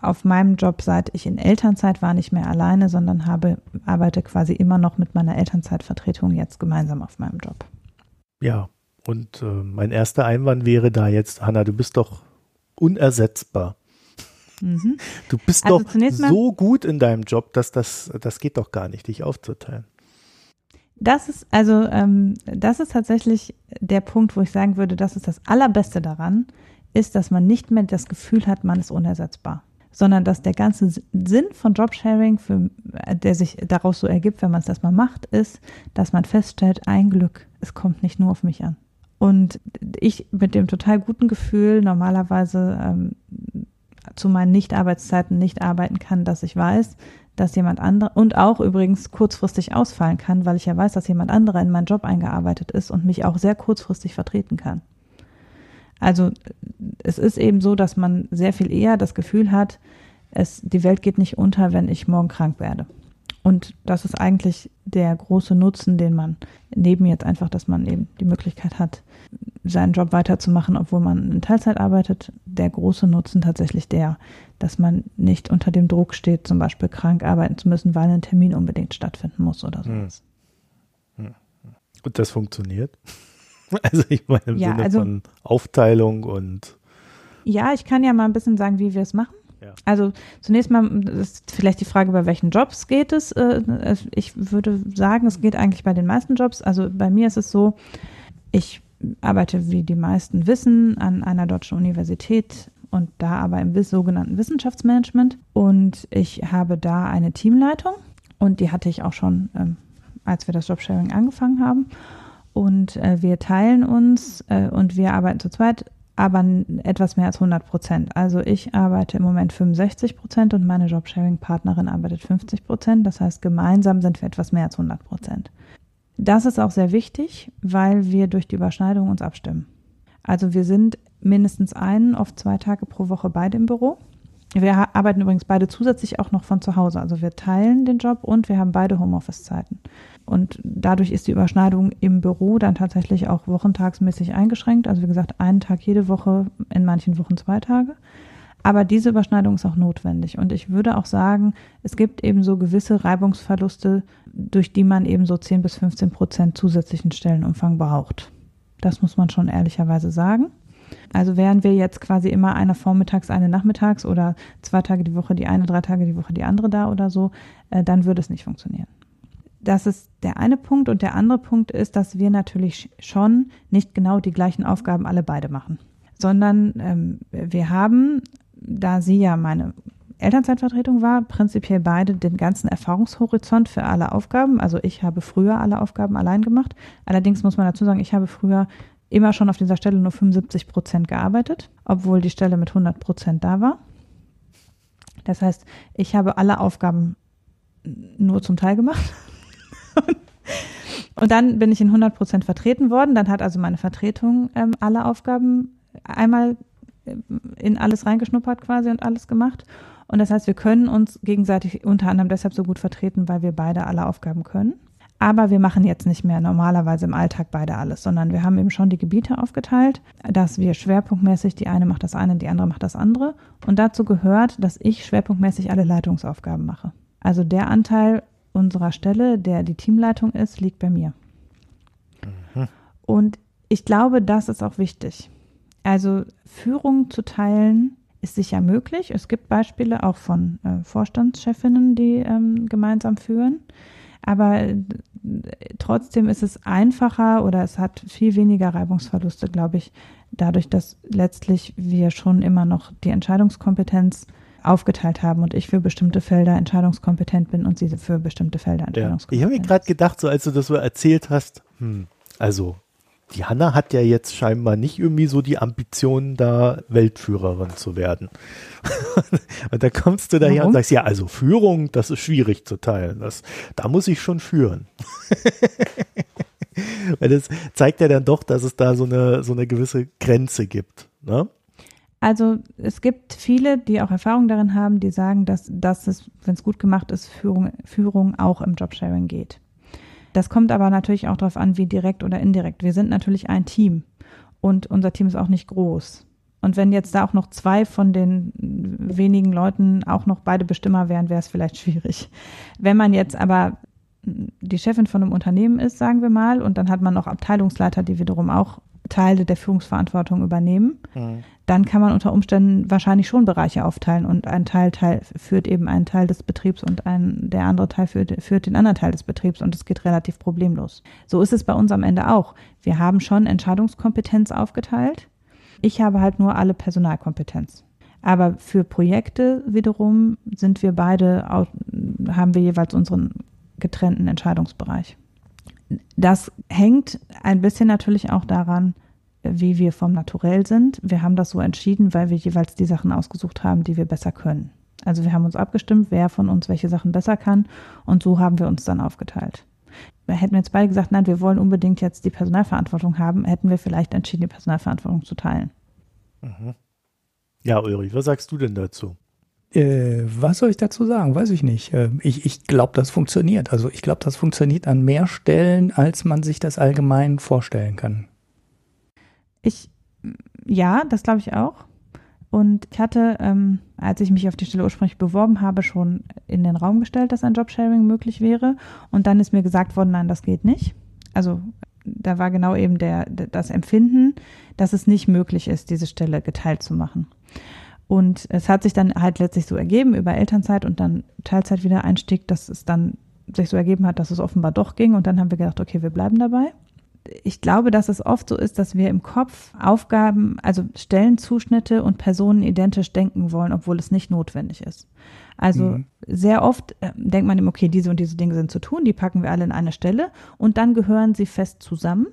auf meinem Job, seit ich in Elternzeit war, nicht mehr alleine, sondern habe, arbeite quasi immer noch mit meiner Elternzeitvertretung jetzt gemeinsam auf meinem Job. Ja, und äh, mein erster Einwand wäre da jetzt, Hanna, du bist doch unersetzbar. Mhm. Du bist also doch so gut in deinem Job, dass das, das geht doch gar nicht, dich aufzuteilen. Das ist also, ähm, das ist tatsächlich der Punkt, wo ich sagen würde, das ist das Allerbeste daran, ist, dass man nicht mehr das Gefühl hat, man ist unersetzbar, sondern dass der ganze Sinn von Jobsharing, für, der sich daraus so ergibt, wenn man es erstmal macht, ist, dass man feststellt, ein Glück, es kommt nicht nur auf mich an. Und ich mit dem total guten Gefühl normalerweise ähm, zu meinen Nicht-Arbeitszeiten nicht arbeiten kann, dass ich weiß, dass jemand andere und auch übrigens kurzfristig ausfallen kann, weil ich ja weiß, dass jemand anderer in meinen Job eingearbeitet ist und mich auch sehr kurzfristig vertreten kann. Also es ist eben so, dass man sehr viel eher das Gefühl hat, es, die Welt geht nicht unter, wenn ich morgen krank werde. Und das ist eigentlich der große Nutzen, den man neben jetzt einfach, dass man eben die Möglichkeit hat, seinen Job weiterzumachen, obwohl man in Teilzeit arbeitet, der große Nutzen tatsächlich der, dass man nicht unter dem Druck steht, zum Beispiel krank arbeiten zu müssen, weil ein Termin unbedingt stattfinden muss oder hm. sowas. Hm. Und das funktioniert? Also ich meine im ja, Sinne also, von Aufteilung und Ja, ich kann ja mal ein bisschen sagen, wie wir es machen. Ja. Also zunächst mal ist vielleicht die Frage, bei welchen Jobs geht es. Äh, ich würde sagen, es geht eigentlich bei den meisten Jobs. Also bei mir ist es so, ich arbeite, wie die meisten wissen, an einer deutschen Universität und da aber im sogenannten Wissenschaftsmanagement. Und ich habe da eine Teamleitung und die hatte ich auch schon, ähm, als wir das Jobsharing angefangen haben. Und äh, wir teilen uns äh, und wir arbeiten zu zweit, aber etwas mehr als 100 Prozent. Also ich arbeite im Moment 65 Prozent und meine Jobsharing-Partnerin arbeitet 50 Prozent. Das heißt, gemeinsam sind wir etwas mehr als 100 Prozent. Das ist auch sehr wichtig, weil wir durch die Überschneidung uns abstimmen. Also wir sind mindestens einen, oft zwei Tage pro Woche beide im Büro. Wir arbeiten übrigens beide zusätzlich auch noch von zu Hause. Also wir teilen den Job und wir haben beide Homeoffice-Zeiten. Und dadurch ist die Überschneidung im Büro dann tatsächlich auch wochentagsmäßig eingeschränkt. Also wie gesagt, einen Tag jede Woche, in manchen Wochen zwei Tage. Aber diese Überschneidung ist auch notwendig. Und ich würde auch sagen, es gibt eben so gewisse Reibungsverluste, durch die man eben so 10 bis 15 Prozent zusätzlichen Stellenumfang braucht. Das muss man schon ehrlicherweise sagen. Also wären wir jetzt quasi immer eine vormittags, eine nachmittags oder zwei Tage die Woche die eine, drei Tage die Woche die andere da oder so, äh, dann würde es nicht funktionieren. Das ist der eine Punkt. Und der andere Punkt ist, dass wir natürlich schon nicht genau die gleichen Aufgaben alle beide machen, sondern ähm, wir haben, da sie ja meine Elternzeitvertretung war, prinzipiell beide den ganzen Erfahrungshorizont für alle Aufgaben. Also ich habe früher alle Aufgaben allein gemacht. Allerdings muss man dazu sagen, ich habe früher immer schon auf dieser Stelle nur 75 Prozent gearbeitet, obwohl die Stelle mit 100 Prozent da war. Das heißt, ich habe alle Aufgaben nur zum Teil gemacht. Und dann bin ich in 100 Prozent vertreten worden. Dann hat also meine Vertretung ähm, alle Aufgaben einmal äh, in alles reingeschnuppert quasi und alles gemacht. Und das heißt, wir können uns gegenseitig unter anderem deshalb so gut vertreten, weil wir beide alle Aufgaben können. Aber wir machen jetzt nicht mehr normalerweise im Alltag beide alles, sondern wir haben eben schon die Gebiete aufgeteilt, dass wir schwerpunktmäßig, die eine macht das eine, die andere macht das andere. Und dazu gehört, dass ich schwerpunktmäßig alle Leitungsaufgaben mache. Also der Anteil unserer Stelle, der die Teamleitung ist, liegt bei mir. Mhm. Und ich glaube, das ist auch wichtig. Also Führung zu teilen ist sicher möglich. Es gibt Beispiele auch von äh, Vorstandschefinnen, die ähm, gemeinsam führen. Aber trotzdem ist es einfacher oder es hat viel weniger Reibungsverluste, glaube ich, dadurch, dass letztlich wir schon immer noch die Entscheidungskompetenz aufgeteilt haben und ich für bestimmte Felder entscheidungskompetent bin und sie für bestimmte Felder entscheidungskompetent. Ja. Ich habe mir gerade gedacht, so als du das so erzählt hast, hm, also die Hanna hat ja jetzt scheinbar nicht irgendwie so die Ambition, da Weltführerin zu werden. und da kommst du daher und sagst, ja, also Führung, das ist schwierig zu teilen. Das, da muss ich schon führen. Weil das zeigt ja dann doch, dass es da so eine, so eine gewisse Grenze gibt. Ne? Also es gibt viele, die auch Erfahrung darin haben, die sagen, dass, dass es, wenn es gut gemacht ist, Führung, Führung auch im Jobsharing geht. Das kommt aber natürlich auch darauf an, wie direkt oder indirekt. Wir sind natürlich ein Team und unser Team ist auch nicht groß. Und wenn jetzt da auch noch zwei von den wenigen Leuten auch noch beide Bestimmer wären, wäre es vielleicht schwierig. Wenn man jetzt aber die Chefin von einem Unternehmen ist, sagen wir mal, und dann hat man noch Abteilungsleiter, die wiederum auch Teile der Führungsverantwortung übernehmen, mhm. dann kann man unter Umständen wahrscheinlich schon Bereiche aufteilen und ein Teil, Teil führt eben einen Teil des Betriebs und ein, der andere Teil führt, führt den anderen Teil des Betriebs und es geht relativ problemlos. So ist es bei uns am Ende auch. Wir haben schon Entscheidungskompetenz aufgeteilt ich habe halt nur alle Personalkompetenz. Aber für Projekte wiederum sind wir beide, haben wir jeweils unseren getrennten Entscheidungsbereich. Das hängt ein bisschen natürlich auch daran, wie wir vom Naturell sind. Wir haben das so entschieden, weil wir jeweils die Sachen ausgesucht haben, die wir besser können. Also wir haben uns abgestimmt, wer von uns welche Sachen besser kann und so haben wir uns dann aufgeteilt. Hätten wir jetzt beide gesagt, nein, wir wollen unbedingt jetzt die Personalverantwortung haben, hätten wir vielleicht entschieden, die Personalverantwortung zu teilen. Mhm. Ja, Ulrich, was sagst du denn dazu? Äh, was soll ich dazu sagen? Weiß ich nicht. Äh, ich ich glaube, das funktioniert. Also ich glaube, das funktioniert an mehr Stellen, als man sich das allgemein vorstellen kann. Ich, ja, das glaube ich auch. Und ich hatte, ähm, als ich mich auf die Stelle ursprünglich beworben habe, schon in den Raum gestellt, dass ein Jobsharing möglich wäre. Und dann ist mir gesagt worden, nein, das geht nicht. Also da war genau eben der, das Empfinden, dass es nicht möglich ist, diese Stelle geteilt zu machen. Und es hat sich dann halt letztlich so ergeben über Elternzeit und dann Teilzeit wieder Einstieg, dass es dann sich so ergeben hat, dass es offenbar doch ging. Und dann haben wir gedacht, okay, wir bleiben dabei ich glaube, dass es oft so ist, dass wir im Kopf Aufgaben, also Stellenzuschnitte und Personen identisch denken wollen, obwohl es nicht notwendig ist. Also mhm. sehr oft äh, denkt man ihm, okay, diese und diese Dinge sind zu tun, die packen wir alle in eine Stelle und dann gehören sie fest zusammen,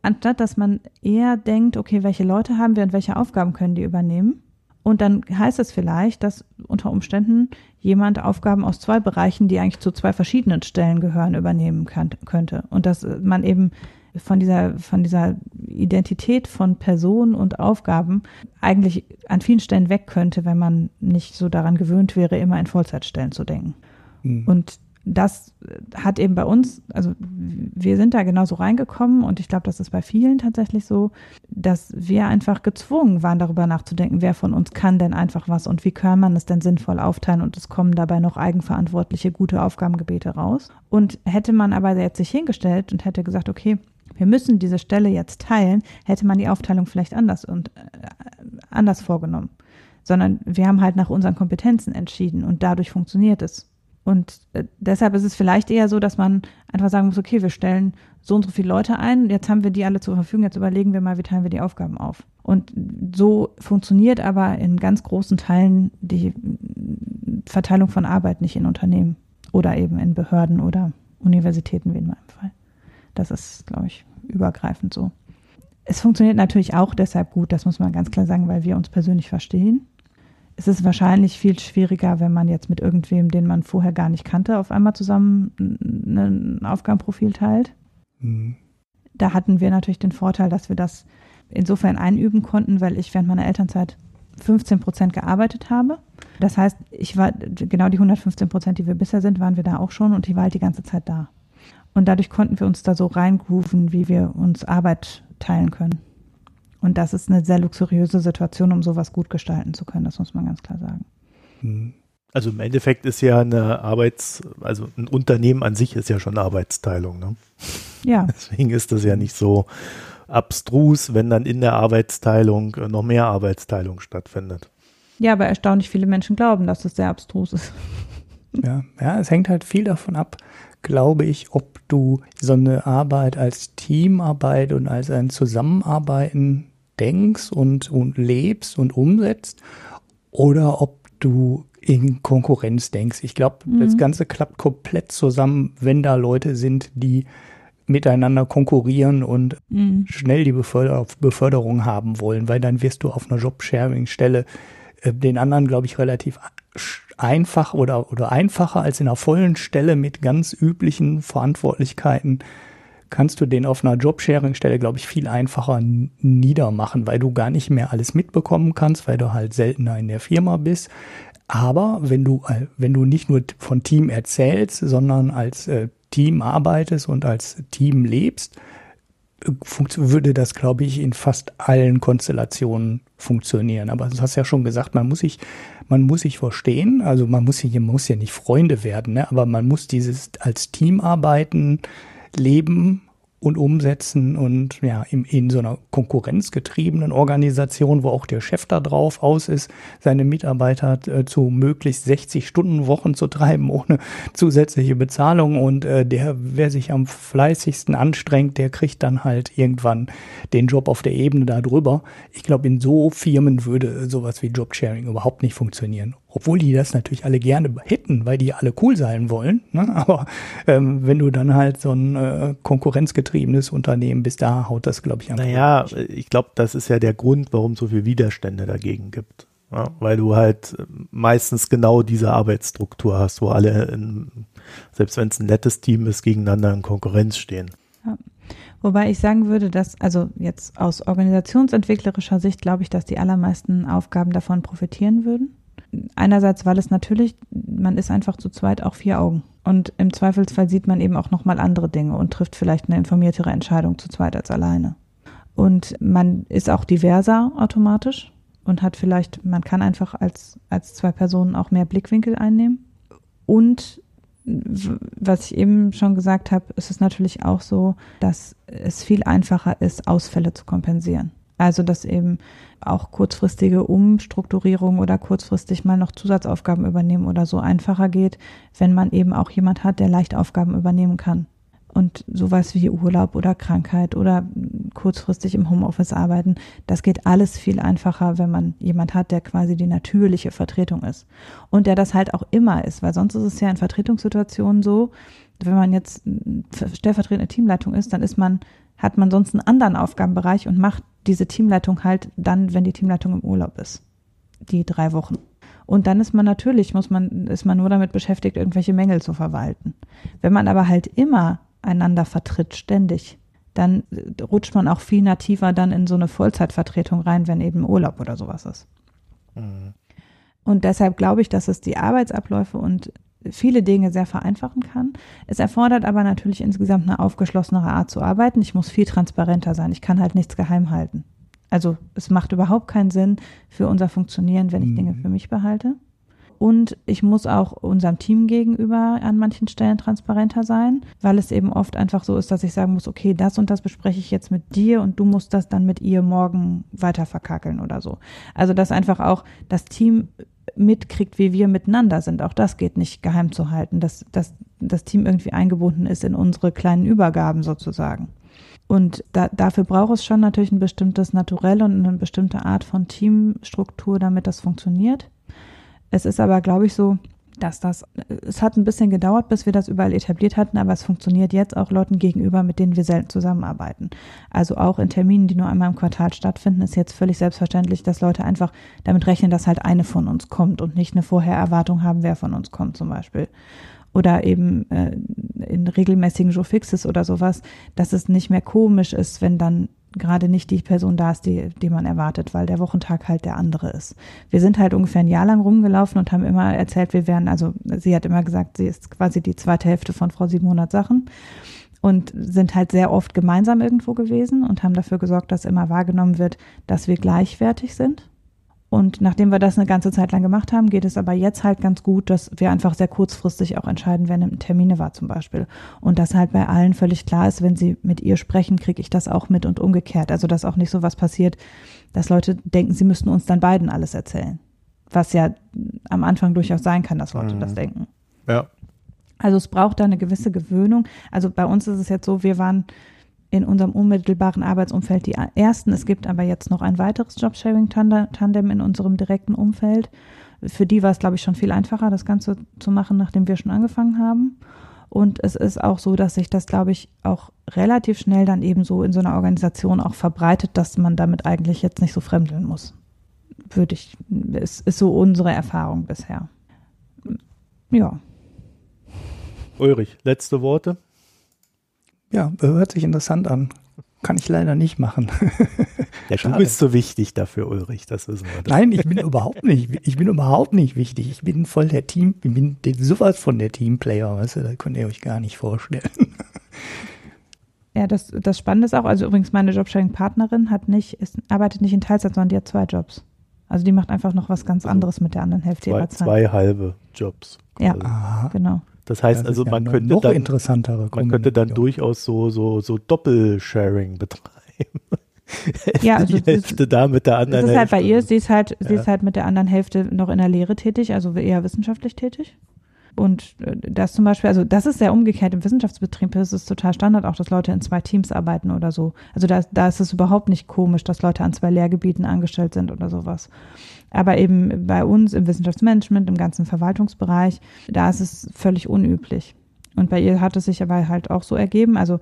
anstatt dass man eher denkt, okay, welche Leute haben wir und welche Aufgaben können die übernehmen. Und dann heißt es vielleicht, dass unter Umständen jemand Aufgaben aus zwei Bereichen, die eigentlich zu zwei verschiedenen Stellen gehören, übernehmen kann, könnte. Und dass man eben von dieser, von dieser Identität von Personen und Aufgaben eigentlich an vielen Stellen weg könnte, wenn man nicht so daran gewöhnt wäre, immer in Vollzeitstellen zu denken. Mhm. Und das hat eben bei uns, also wir sind da genauso reingekommen und ich glaube, das ist bei vielen tatsächlich so, dass wir einfach gezwungen waren, darüber nachzudenken, wer von uns kann denn einfach was und wie kann man es denn sinnvoll aufteilen und es kommen dabei noch eigenverantwortliche, gute Aufgabengebete raus. Und hätte man aber jetzt sich hingestellt und hätte gesagt, okay, wir müssen diese Stelle jetzt teilen, hätte man die Aufteilung vielleicht anders und äh, anders vorgenommen. Sondern wir haben halt nach unseren Kompetenzen entschieden und dadurch funktioniert es. Und äh, deshalb ist es vielleicht eher so, dass man einfach sagen muss, okay, wir stellen so und so viele Leute ein, jetzt haben wir die alle zur Verfügung, jetzt überlegen wir mal, wie teilen wir die Aufgaben auf. Und so funktioniert aber in ganz großen Teilen die Verteilung von Arbeit nicht in Unternehmen oder eben in Behörden oder Universitäten wie in meinem Fall. Das ist, glaube ich, übergreifend so. Es funktioniert natürlich auch deshalb gut, das muss man ganz klar sagen, weil wir uns persönlich verstehen. Es ist wahrscheinlich viel schwieriger, wenn man jetzt mit irgendwem, den man vorher gar nicht kannte, auf einmal zusammen ein Aufgabenprofil teilt. Mhm. Da hatten wir natürlich den Vorteil, dass wir das insofern einüben konnten, weil ich während meiner Elternzeit 15 Prozent gearbeitet habe. Das heißt, ich war genau die 115 Prozent, die wir bisher sind, waren wir da auch schon und ich war halt die ganze Zeit da. Und dadurch konnten wir uns da so reingrooven, wie wir uns Arbeit teilen können. Und das ist eine sehr luxuriöse Situation, um sowas gut gestalten zu können. Das muss man ganz klar sagen. Hm. Also im Endeffekt ist ja eine Arbeits-, also ein Unternehmen an sich ist ja schon Arbeitsteilung. Ne? Ja. Deswegen ist das ja nicht so abstrus, wenn dann in der Arbeitsteilung noch mehr Arbeitsteilung stattfindet. Ja, aber erstaunlich viele Menschen glauben, dass es sehr abstrus ist. Ja, ja, es hängt halt viel davon ab, glaube ich, ob du so eine Arbeit als Teamarbeit und als ein Zusammenarbeiten denkst und, und lebst und umsetzt oder ob du in Konkurrenz denkst. Ich glaube, mhm. das Ganze klappt komplett zusammen, wenn da Leute sind, die miteinander konkurrieren und mhm. schnell die Beförder Beförderung haben wollen, weil dann wirst du auf einer Jobsharing-Stelle äh, den anderen, glaube ich, relativ einfach oder, oder einfacher als in einer vollen Stelle mit ganz üblichen Verantwortlichkeiten kannst du den auf einer Jobsharing-Stelle, glaube ich, viel einfacher niedermachen, weil du gar nicht mehr alles mitbekommen kannst, weil du halt seltener in der Firma bist. Aber wenn du, äh, wenn du nicht nur von Team erzählst, sondern als äh, Team arbeitest und als Team lebst, würde das, glaube ich, in fast allen Konstellationen funktionieren. Aber du hast ja schon gesagt, man muss sich, man muss sich verstehen. Also man muss, hier, man muss ja nicht Freunde werden, ne? aber man muss dieses als Team arbeiten, leben und umsetzen und ja, in, in so einer konkurrenzgetriebenen Organisation, wo auch der Chef da drauf aus ist, seine Mitarbeiter äh, zu möglichst 60 Stunden Wochen zu treiben ohne zusätzliche Bezahlung und äh, der, wer sich am fleißigsten anstrengt, der kriegt dann halt irgendwann den Job auf der Ebene da drüber. Ich glaube, in so Firmen würde sowas wie Jobsharing überhaupt nicht funktionieren obwohl die das natürlich alle gerne hätten, weil die alle cool sein wollen. Ne? Aber ähm, wenn du dann halt so ein äh, konkurrenzgetriebenes Unternehmen bist, da haut das, glaube ich, einfach. Naja, nicht. ich glaube, das ist ja der Grund, warum es so viel Widerstände dagegen gibt. Ja? Weil du halt äh, meistens genau diese Arbeitsstruktur hast, wo alle, in, selbst wenn es ein nettes Team ist, gegeneinander in Konkurrenz stehen. Ja. Wobei ich sagen würde, dass, also jetzt aus organisationsentwicklerischer Sicht glaube ich, dass die allermeisten Aufgaben davon profitieren würden einerseits, weil es natürlich, man ist einfach zu zweit auch vier Augen. Und im Zweifelsfall sieht man eben auch nochmal andere Dinge und trifft vielleicht eine informiertere Entscheidung zu zweit als alleine. Und man ist auch diverser automatisch und hat vielleicht, man kann einfach als, als zwei Personen auch mehr Blickwinkel einnehmen. Und was ich eben schon gesagt habe, ist es natürlich auch so, dass es viel einfacher ist, Ausfälle zu kompensieren. Also, dass eben auch kurzfristige Umstrukturierung oder kurzfristig mal noch Zusatzaufgaben übernehmen oder so einfacher geht, wenn man eben auch jemand hat, der leicht Aufgaben übernehmen kann. Und sowas wie Urlaub oder Krankheit oder kurzfristig im Homeoffice arbeiten, das geht alles viel einfacher, wenn man jemand hat, der quasi die natürliche Vertretung ist. Und der das halt auch immer ist, weil sonst ist es ja in Vertretungssituationen so, wenn man jetzt stellvertretende Teamleitung ist, dann ist man hat man sonst einen anderen Aufgabenbereich und macht diese Teamleitung halt dann, wenn die Teamleitung im Urlaub ist. Die drei Wochen. Und dann ist man natürlich, muss man, ist man nur damit beschäftigt, irgendwelche Mängel zu verwalten. Wenn man aber halt immer einander vertritt, ständig, dann rutscht man auch viel nativer dann in so eine Vollzeitvertretung rein, wenn eben Urlaub oder sowas ist. Mhm. Und deshalb glaube ich, dass es die Arbeitsabläufe und viele Dinge sehr vereinfachen kann. Es erfordert aber natürlich insgesamt eine aufgeschlossenere Art zu arbeiten. Ich muss viel transparenter sein. Ich kann halt nichts geheim halten. Also es macht überhaupt keinen Sinn für unser Funktionieren, wenn ich Dinge mhm. für mich behalte. Und ich muss auch unserem Team gegenüber an manchen Stellen transparenter sein, weil es eben oft einfach so ist, dass ich sagen muss, okay, das und das bespreche ich jetzt mit dir und du musst das dann mit ihr morgen weiter verkackeln oder so. Also dass einfach auch das Team mitkriegt, wie wir miteinander sind. Auch das geht nicht geheim zu halten, dass, dass das Team irgendwie eingebunden ist in unsere kleinen Übergaben sozusagen. Und da, dafür braucht es schon natürlich ein bestimmtes Naturell und eine bestimmte Art von Teamstruktur, damit das funktioniert. Es ist aber, glaube ich, so, dass das, es hat ein bisschen gedauert, bis wir das überall etabliert hatten, aber es funktioniert jetzt auch Leuten gegenüber, mit denen wir selten zusammenarbeiten. Also auch in Terminen, die nur einmal im Quartal stattfinden, ist jetzt völlig selbstverständlich, dass Leute einfach damit rechnen, dass halt eine von uns kommt und nicht eine Vorhererwartung haben, wer von uns kommt zum Beispiel. Oder eben äh, in regelmäßigen Joe Fixes oder sowas, dass es nicht mehr komisch ist, wenn dann gerade nicht die Person da ist, die, die man erwartet, weil der Wochentag halt der andere ist. Wir sind halt ungefähr ein Jahr lang rumgelaufen und haben immer erzählt, wir wären, also sie hat immer gesagt, sie ist quasi die zweite Hälfte von Frau 700 Sachen und sind halt sehr oft gemeinsam irgendwo gewesen und haben dafür gesorgt, dass immer wahrgenommen wird, dass wir gleichwertig sind und nachdem wir das eine ganze Zeit lang gemacht haben, geht es aber jetzt halt ganz gut, dass wir einfach sehr kurzfristig auch entscheiden, wenn Termine war zum Beispiel. Und dass halt bei allen völlig klar ist, wenn sie mit ihr sprechen, kriege ich das auch mit und umgekehrt. Also dass auch nicht so was passiert, dass Leute denken, sie müssten uns dann beiden alles erzählen. Was ja am Anfang durchaus sein kann, dass Leute mhm. das denken. Ja. Also es braucht da eine gewisse Gewöhnung. Also bei uns ist es jetzt so, wir waren in unserem unmittelbaren Arbeitsumfeld die ersten. Es gibt aber jetzt noch ein weiteres Jobsharing-Tandem in unserem direkten Umfeld. Für die war es, glaube ich, schon viel einfacher, das Ganze zu machen, nachdem wir schon angefangen haben. Und es ist auch so, dass sich das, glaube ich, auch relativ schnell dann eben so in so einer Organisation auch verbreitet, dass man damit eigentlich jetzt nicht so fremdeln muss. Würde ich, ist, ist so unsere Erfahrung bisher. Ja. Ulrich, letzte Worte? Ja, hört sich interessant an. Kann ich leider nicht machen. Ja, du bist so wichtig dafür, Ulrich, das wissen wir. Nein, ich bin überhaupt nicht, ich bin überhaupt nicht wichtig. Ich bin voll der Team, ich bin sowas von der Teamplayer, weißt du, das könnt ihr euch gar nicht vorstellen. Ja, das, das Spannende ist auch, also übrigens meine Jobsharing-Partnerin hat nicht, ist, arbeitet nicht in Teilzeit, sondern die hat zwei Jobs. Also die macht einfach noch was ganz anderes mit der anderen Hälfte Zwei, ihrer Zeit. zwei halbe Jobs. Ja. quasi. Aha. Genau. Das heißt Das also, ja man eine könnte noch dann, interessantere man könnte dann durchaus so, so, so Doppelsharing betreiben. Ja, also die das- Hälfte da mit der Das anderen ist halt bei Hälfte. ihr, sie ist halt, sie Ja. ist halt mit der anderen Hälfte noch in der Lehre tätig, also eher wissenschaftlich tätig. Und äh, das zum Beispiel, also das ist sehr umgekehrt. Im Wissenschaftsbetrieb ist es total Standard auch, dass Leute in zwei Teams arbeiten oder so. Also da, da ist es überhaupt nicht komisch, dass Leute an zwei Lehrgebieten angestellt sind oder sowas. Aber eben bei uns im Wissenschaftsmanagement, im ganzen Verwaltungsbereich, da ist es völlig unüblich. Und bei ihr hat es sich aber halt auch so ergeben, also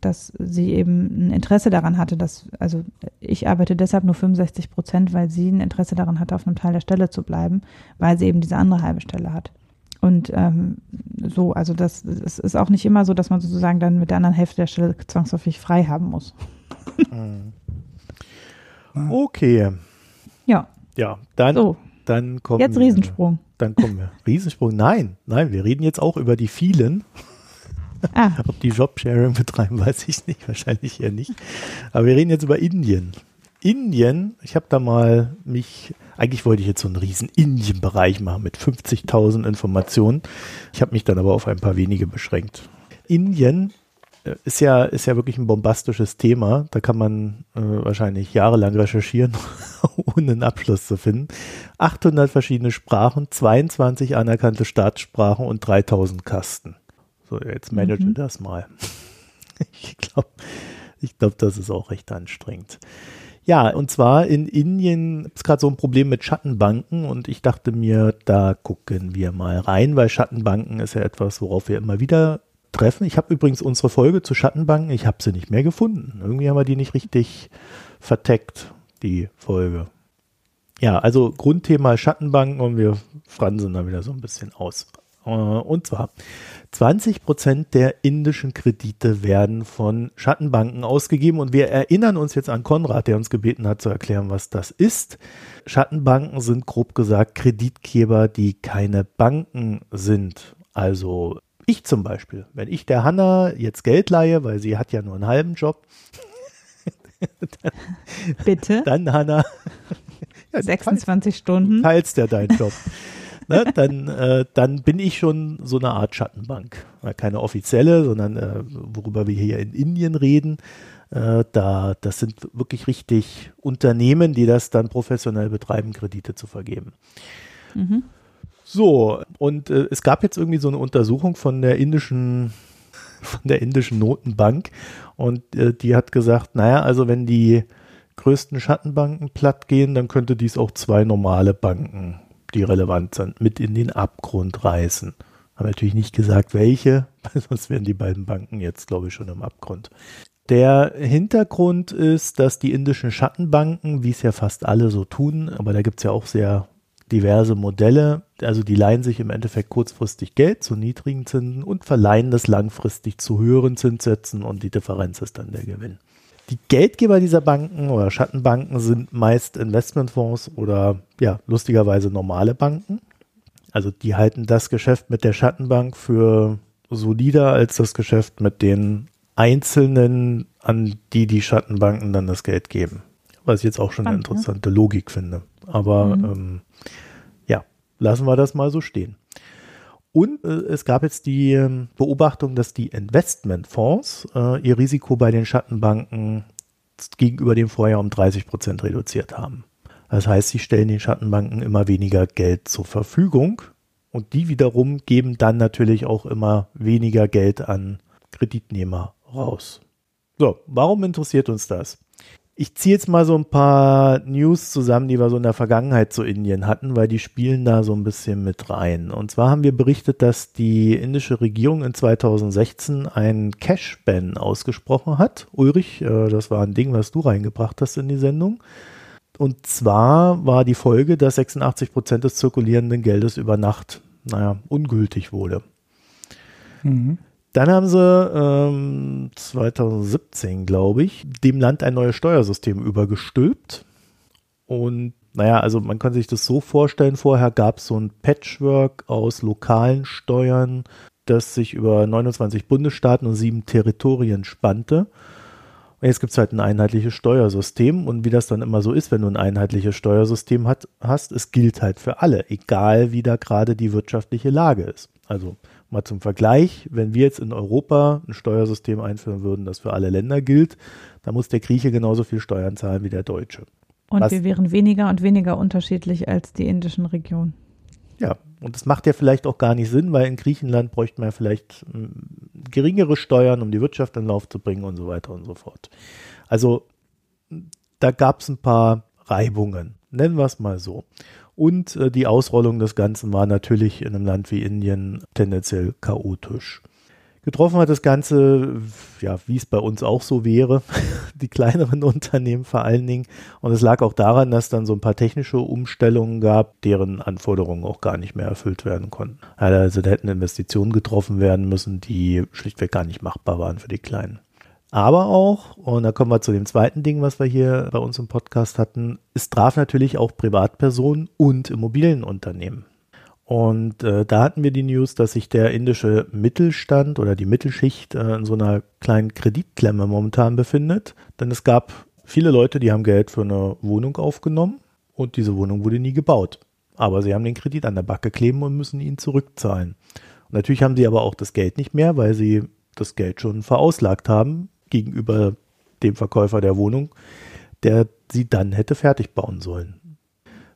dass sie eben ein Interesse daran hatte, dass, also ich arbeite deshalb nur 65 Prozent, weil sie ein Interesse daran hatte, auf einem Teil der Stelle zu bleiben, weil sie eben diese andere halbe Stelle hat. Und ähm, so, also das es ist auch nicht immer so, dass man sozusagen dann mit der anderen Hälfte der Stelle zwangsläufig frei haben muss. Mhm. Okay, Ja, ja, dann, so, dann kommen jetzt wir- Riesensprung. Dann kommen wir. Riesensprung? Nein, nein, wir reden jetzt auch über die vielen. Ah, Ob die Jobsharing betreiben, weiß ich nicht, wahrscheinlich eher nicht. Aber wir reden jetzt über Indien. Indien, ich habe da mal mich, eigentlich wollte ich jetzt so einen riesen Indien-Bereich machen mit 50.000 Informationen. Ich habe mich dann aber auf ein paar wenige beschränkt. Indien ist ja, ist ja wirklich ein bombastisches Thema. Da kann man äh, wahrscheinlich jahrelang recherchieren, ohne einen Abschluss zu finden. 800 verschiedene Sprachen, 22 anerkannte Staatssprachen und 3000 Kasten. So, jetzt manage Mhm. das mal. Ich glaube, ich glaub, das ist auch recht anstrengend. Ja, und zwar in Indien ist gerade so ein Problem mit Schattenbanken und ich dachte mir, da gucken wir mal rein, weil Schattenbanken ist ja etwas, worauf wir immer wieder treffen. Ich habe übrigens unsere Folge zu Schattenbanken, ich habe sie nicht mehr gefunden. Irgendwie haben wir die nicht richtig verteckt, die Folge. Ja, also Grundthema Schattenbanken und wir fransen da wieder so ein bisschen aus. Äh, Und zwar 20 Prozent der indischen Kredite werden von Schattenbanken ausgegeben und wir erinnern uns jetzt an Konrad, der uns gebeten hat zu erklären, was das ist. Schattenbanken sind grob gesagt Kreditgeber, die keine Banken sind. Also ich zum Beispiel, wenn ich der Hanna jetzt Geld leihe, weil sie hat ja nur einen halben Job, bitte. dann Hanna, ja, du 26 Du Stunden. teilst ja deinen Job. ne, dann, äh, dann bin ich schon so eine Art Schattenbank. Ja, keine offizielle, sondern äh, worüber wir hier in Indien reden. Äh, da, das sind wirklich richtig Unternehmen, die das dann professionell betreiben, Kredite zu vergeben. Mhm. So, und äh, es gab jetzt irgendwie so eine Untersuchung von der indischen, von der indischen Notenbank und äh, die hat gesagt, naja, also wenn die größten Schattenbanken platt gehen, dann könnte dies auch zwei normale Banken, die relevant sind, mit in den Abgrund reißen. Haben natürlich nicht gesagt, welche, weil sonst wären die beiden Banken jetzt, glaube ich, schon im Abgrund. Der Hintergrund ist, dass die indischen Schattenbanken, wie es ja fast alle so tun, aber da gibt es ja auch sehr diverse Modelle, also die leihen sich im Endeffekt kurzfristig Geld zu niedrigen Zinsen und verleihen das langfristig zu höheren Zinssätzen und die Differenz ist dann der Gewinn. Die Geldgeber dieser Banken oder Schattenbanken sind meist Investmentfonds oder ja, lustigerweise normale Banken. Also die halten das Geschäft mit der Schattenbank für solider als das Geschäft mit den Einzelnen, an die die Schattenbanken dann das Geld geben. Was ich jetzt auch schon eine ne? interessante Logik finde. Aber Mhm. ähm, lassen wir das mal so stehen. Und äh, es gab jetzt die ähm, Beobachtung, dass die Investmentfonds äh, ihr Risiko bei den Schattenbanken gegenüber dem Vorjahr um 30 Prozent reduziert haben. Das heißt, sie stellen den Schattenbanken immer weniger Geld zur Verfügung und die wiederum geben dann natürlich auch immer weniger Geld an Kreditnehmer raus. So, warum interessiert uns das? Ich ziehe jetzt mal so ein paar News zusammen, die wir so in der Vergangenheit zu Indien hatten, weil die spielen da so ein bisschen mit rein. Und zwar haben wir berichtet, dass die indische Regierung in 2016 einen Cash-Ban ausgesprochen hat. Ulrich, äh, das war ein Ding, was du reingebracht hast in die Sendung. Und zwar war die Folge, dass 86 Prozent des zirkulierenden Geldes über Nacht, naja, ungültig wurde. Mhm. Dann haben sie ähm, 2017, glaube ich, dem Land ein neues Steuersystem übergestülpt. Und naja, also man kann sich das so vorstellen, vorher gab es so ein Patchwork aus lokalen Steuern, das sich über 29 Bundesstaaten und sieben Territorien spannte. Und jetzt gibt es halt ein einheitliches Steuersystem und wie das dann immer so ist, wenn du ein einheitliches Steuersystem hat, hast, es gilt halt für alle, egal wie da gerade die wirtschaftliche Lage ist. Also mal zum Vergleich, wenn wir jetzt in Europa ein Steuersystem einführen würden, das für alle Länder gilt, dann muss der Grieche genauso viel Steuern zahlen wie der Deutsche. Und Was- wir wären weniger und weniger unterschiedlich als die indischen Regionen. Ja, und das macht ja vielleicht auch gar nicht Sinn, weil in Griechenland bräuchte man ja vielleicht mm, geringere Steuern, um die Wirtschaft in Lauf zu bringen und so weiter und so fort. Also da gab es ein paar Reibungen, nennen wir es mal so. Und äh, die Ausrollung des Ganzen war natürlich in einem Land wie Indien tendenziell chaotisch. Getroffen hat das Ganze, ja, wie es bei uns auch so wäre, die kleineren Unternehmen vor allen Dingen. Und es lag auch daran, dass dann so ein paar technische Umstellungen gab, deren Anforderungen auch gar nicht mehr erfüllt werden konnten. Also da hätten Investitionen getroffen werden müssen, die schlichtweg gar nicht machbar waren für die Kleinen. Aber auch, und da kommen wir zu dem zweiten Ding, was wir hier bei uns im Podcast hatten, es traf natürlich auch Privatpersonen und Immobilienunternehmen. Und äh, da hatten wir die News, dass sich der indische Mittelstand oder die Mittelschicht äh, in so einer kleinen Kreditklemme momentan befindet. Denn es gab viele Leute, die haben Geld für eine Wohnung aufgenommen und diese Wohnung wurde nie gebaut. Aber sie haben den Kredit an der Backe kleben und müssen ihn zurückzahlen. Und natürlich haben sie aber auch das Geld nicht mehr, weil sie das Geld schon verauslagt haben gegenüber dem Verkäufer der Wohnung, der sie dann hätte fertig bauen sollen.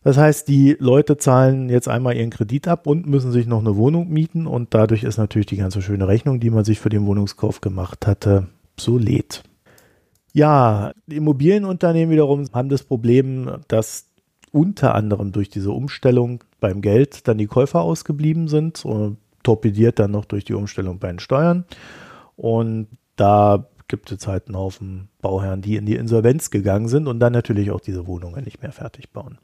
Das heißt, die Leute zahlen jetzt einmal ihren Kredit ab und müssen sich noch eine Wohnung mieten und dadurch ist natürlich die ganze schöne Rechnung, die man sich für den Wohnungskauf gemacht hatte, obsolet. Ja, die Immobilienunternehmen wiederum haben das Problem, dass unter anderem durch diese Umstellung beim Geld dann die Käufer ausgeblieben sind, und torpediert dann noch durch die Umstellung bei den Steuern. Und da gibt es halt einen Haufen Bauherren, die in die Insolvenz gegangen sind und dann natürlich auch diese Wohnungen nicht mehr fertig bauen.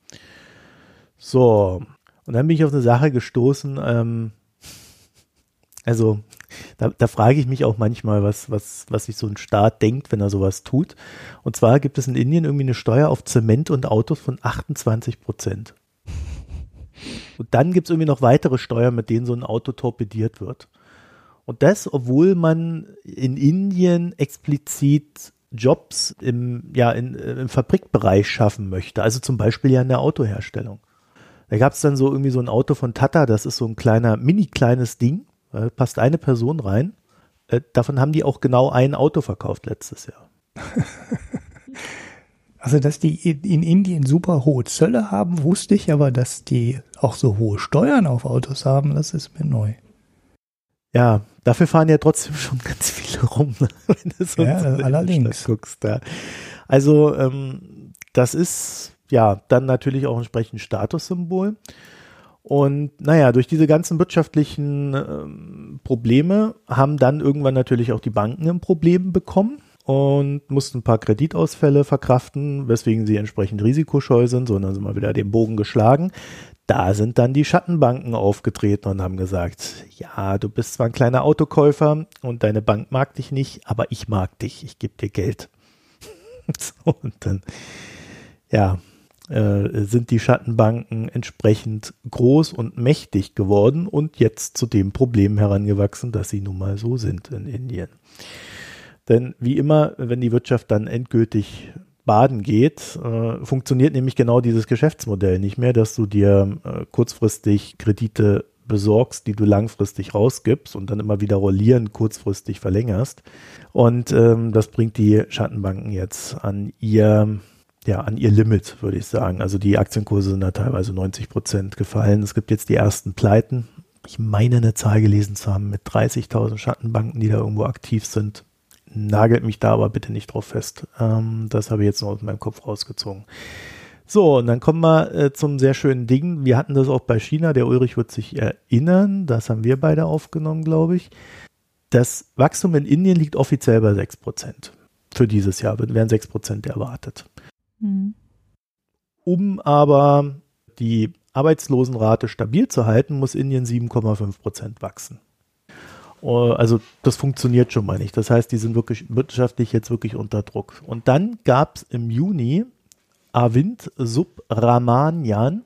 So, und dann bin ich auf eine Sache gestoßen, ähm, also da, da frage ich mich auch manchmal, was, was, was sich so ein Staat denkt, wenn er sowas tut. Und zwar gibt es in Indien irgendwie eine Steuer auf Zement und Autos von 28 Prozent. Und dann gibt es irgendwie noch weitere Steuern, mit denen so ein Auto torpediert wird. Und das, obwohl man in Indien explizit Jobs im, ja, in, im Fabrikbereich schaffen möchte. Also zum Beispiel ja in der Autoherstellung. Da gab es dann so irgendwie so ein Auto von Tata, das ist so ein kleiner, mini kleines Ding, äh, passt eine Person rein. Äh, davon haben die auch genau ein Auto verkauft letztes Jahr. Also, dass die in Indien super hohe Zölle haben, wusste ich, aber dass die auch so hohe Steuern auf Autos haben, das ist mir neu. Ja, dafür fahren ja trotzdem schon ganz viele rum, ne? wenn du so Ja, allerdings. Guckst. Ja. Also ähm, das ist ja dann natürlich auch entsprechend Statussymbol. Und naja, durch diese ganzen wirtschaftlichen ähm, Probleme haben dann irgendwann natürlich auch die Banken ein Problem bekommen und mussten ein paar Kreditausfälle verkraften, weswegen sie entsprechend risikoscheu sind, sondern sind mal wieder den Bogen geschlagen. Da sind dann die Schattenbanken aufgetreten und haben gesagt, ja, du bist zwar ein kleiner Autokäufer und deine Bank mag dich nicht, aber ich mag dich, ich gebe dir Geld. so, und dann, ja, äh, sind die Schattenbanken entsprechend groß und mächtig geworden und jetzt zu dem Problem herangewachsen, dass sie nun mal so sind in Indien. Denn wie immer, wenn die Wirtschaft dann endgültig baden geht, äh, funktioniert nämlich genau dieses Geschäftsmodell nicht mehr, dass du dir äh, kurzfristig Kredite besorgst, die du langfristig rausgibst und dann immer wieder rollieren kurzfristig verlängerst. Und ähm, das bringt die Schattenbanken jetzt an ihr, ja, an ihr Limit, würde ich sagen. Also die Aktienkurse sind da teilweise 90 Prozent gefallen. Es gibt jetzt die ersten Pleiten. Ich meine, eine Zahl gelesen zu haben mit 30.000 Schattenbanken, die da irgendwo aktiv sind. Nagelt mich da aber bitte nicht drauf fest. Ähm, das habe ich jetzt noch aus meinem Kopf rausgezogen. So, und dann kommen wir äh, zum sehr schönen Ding. Wir hatten das auch bei China. Der Ulrich wird sich erinnern. Das haben wir beide aufgenommen, glaube ich. Das Wachstum in Indien liegt offiziell bei 6%. Für dieses Jahr werden 6% erwartet. Mhm. Um aber die Arbeitslosenrate stabil zu halten, muss Indien 7,5% wachsen. Uh, Also das funktioniert schon mal nicht. Das heißt, die sind wirklich wirtschaftlich jetzt wirklich unter Druck. Und dann gab es im Juni Arvind Subramanian,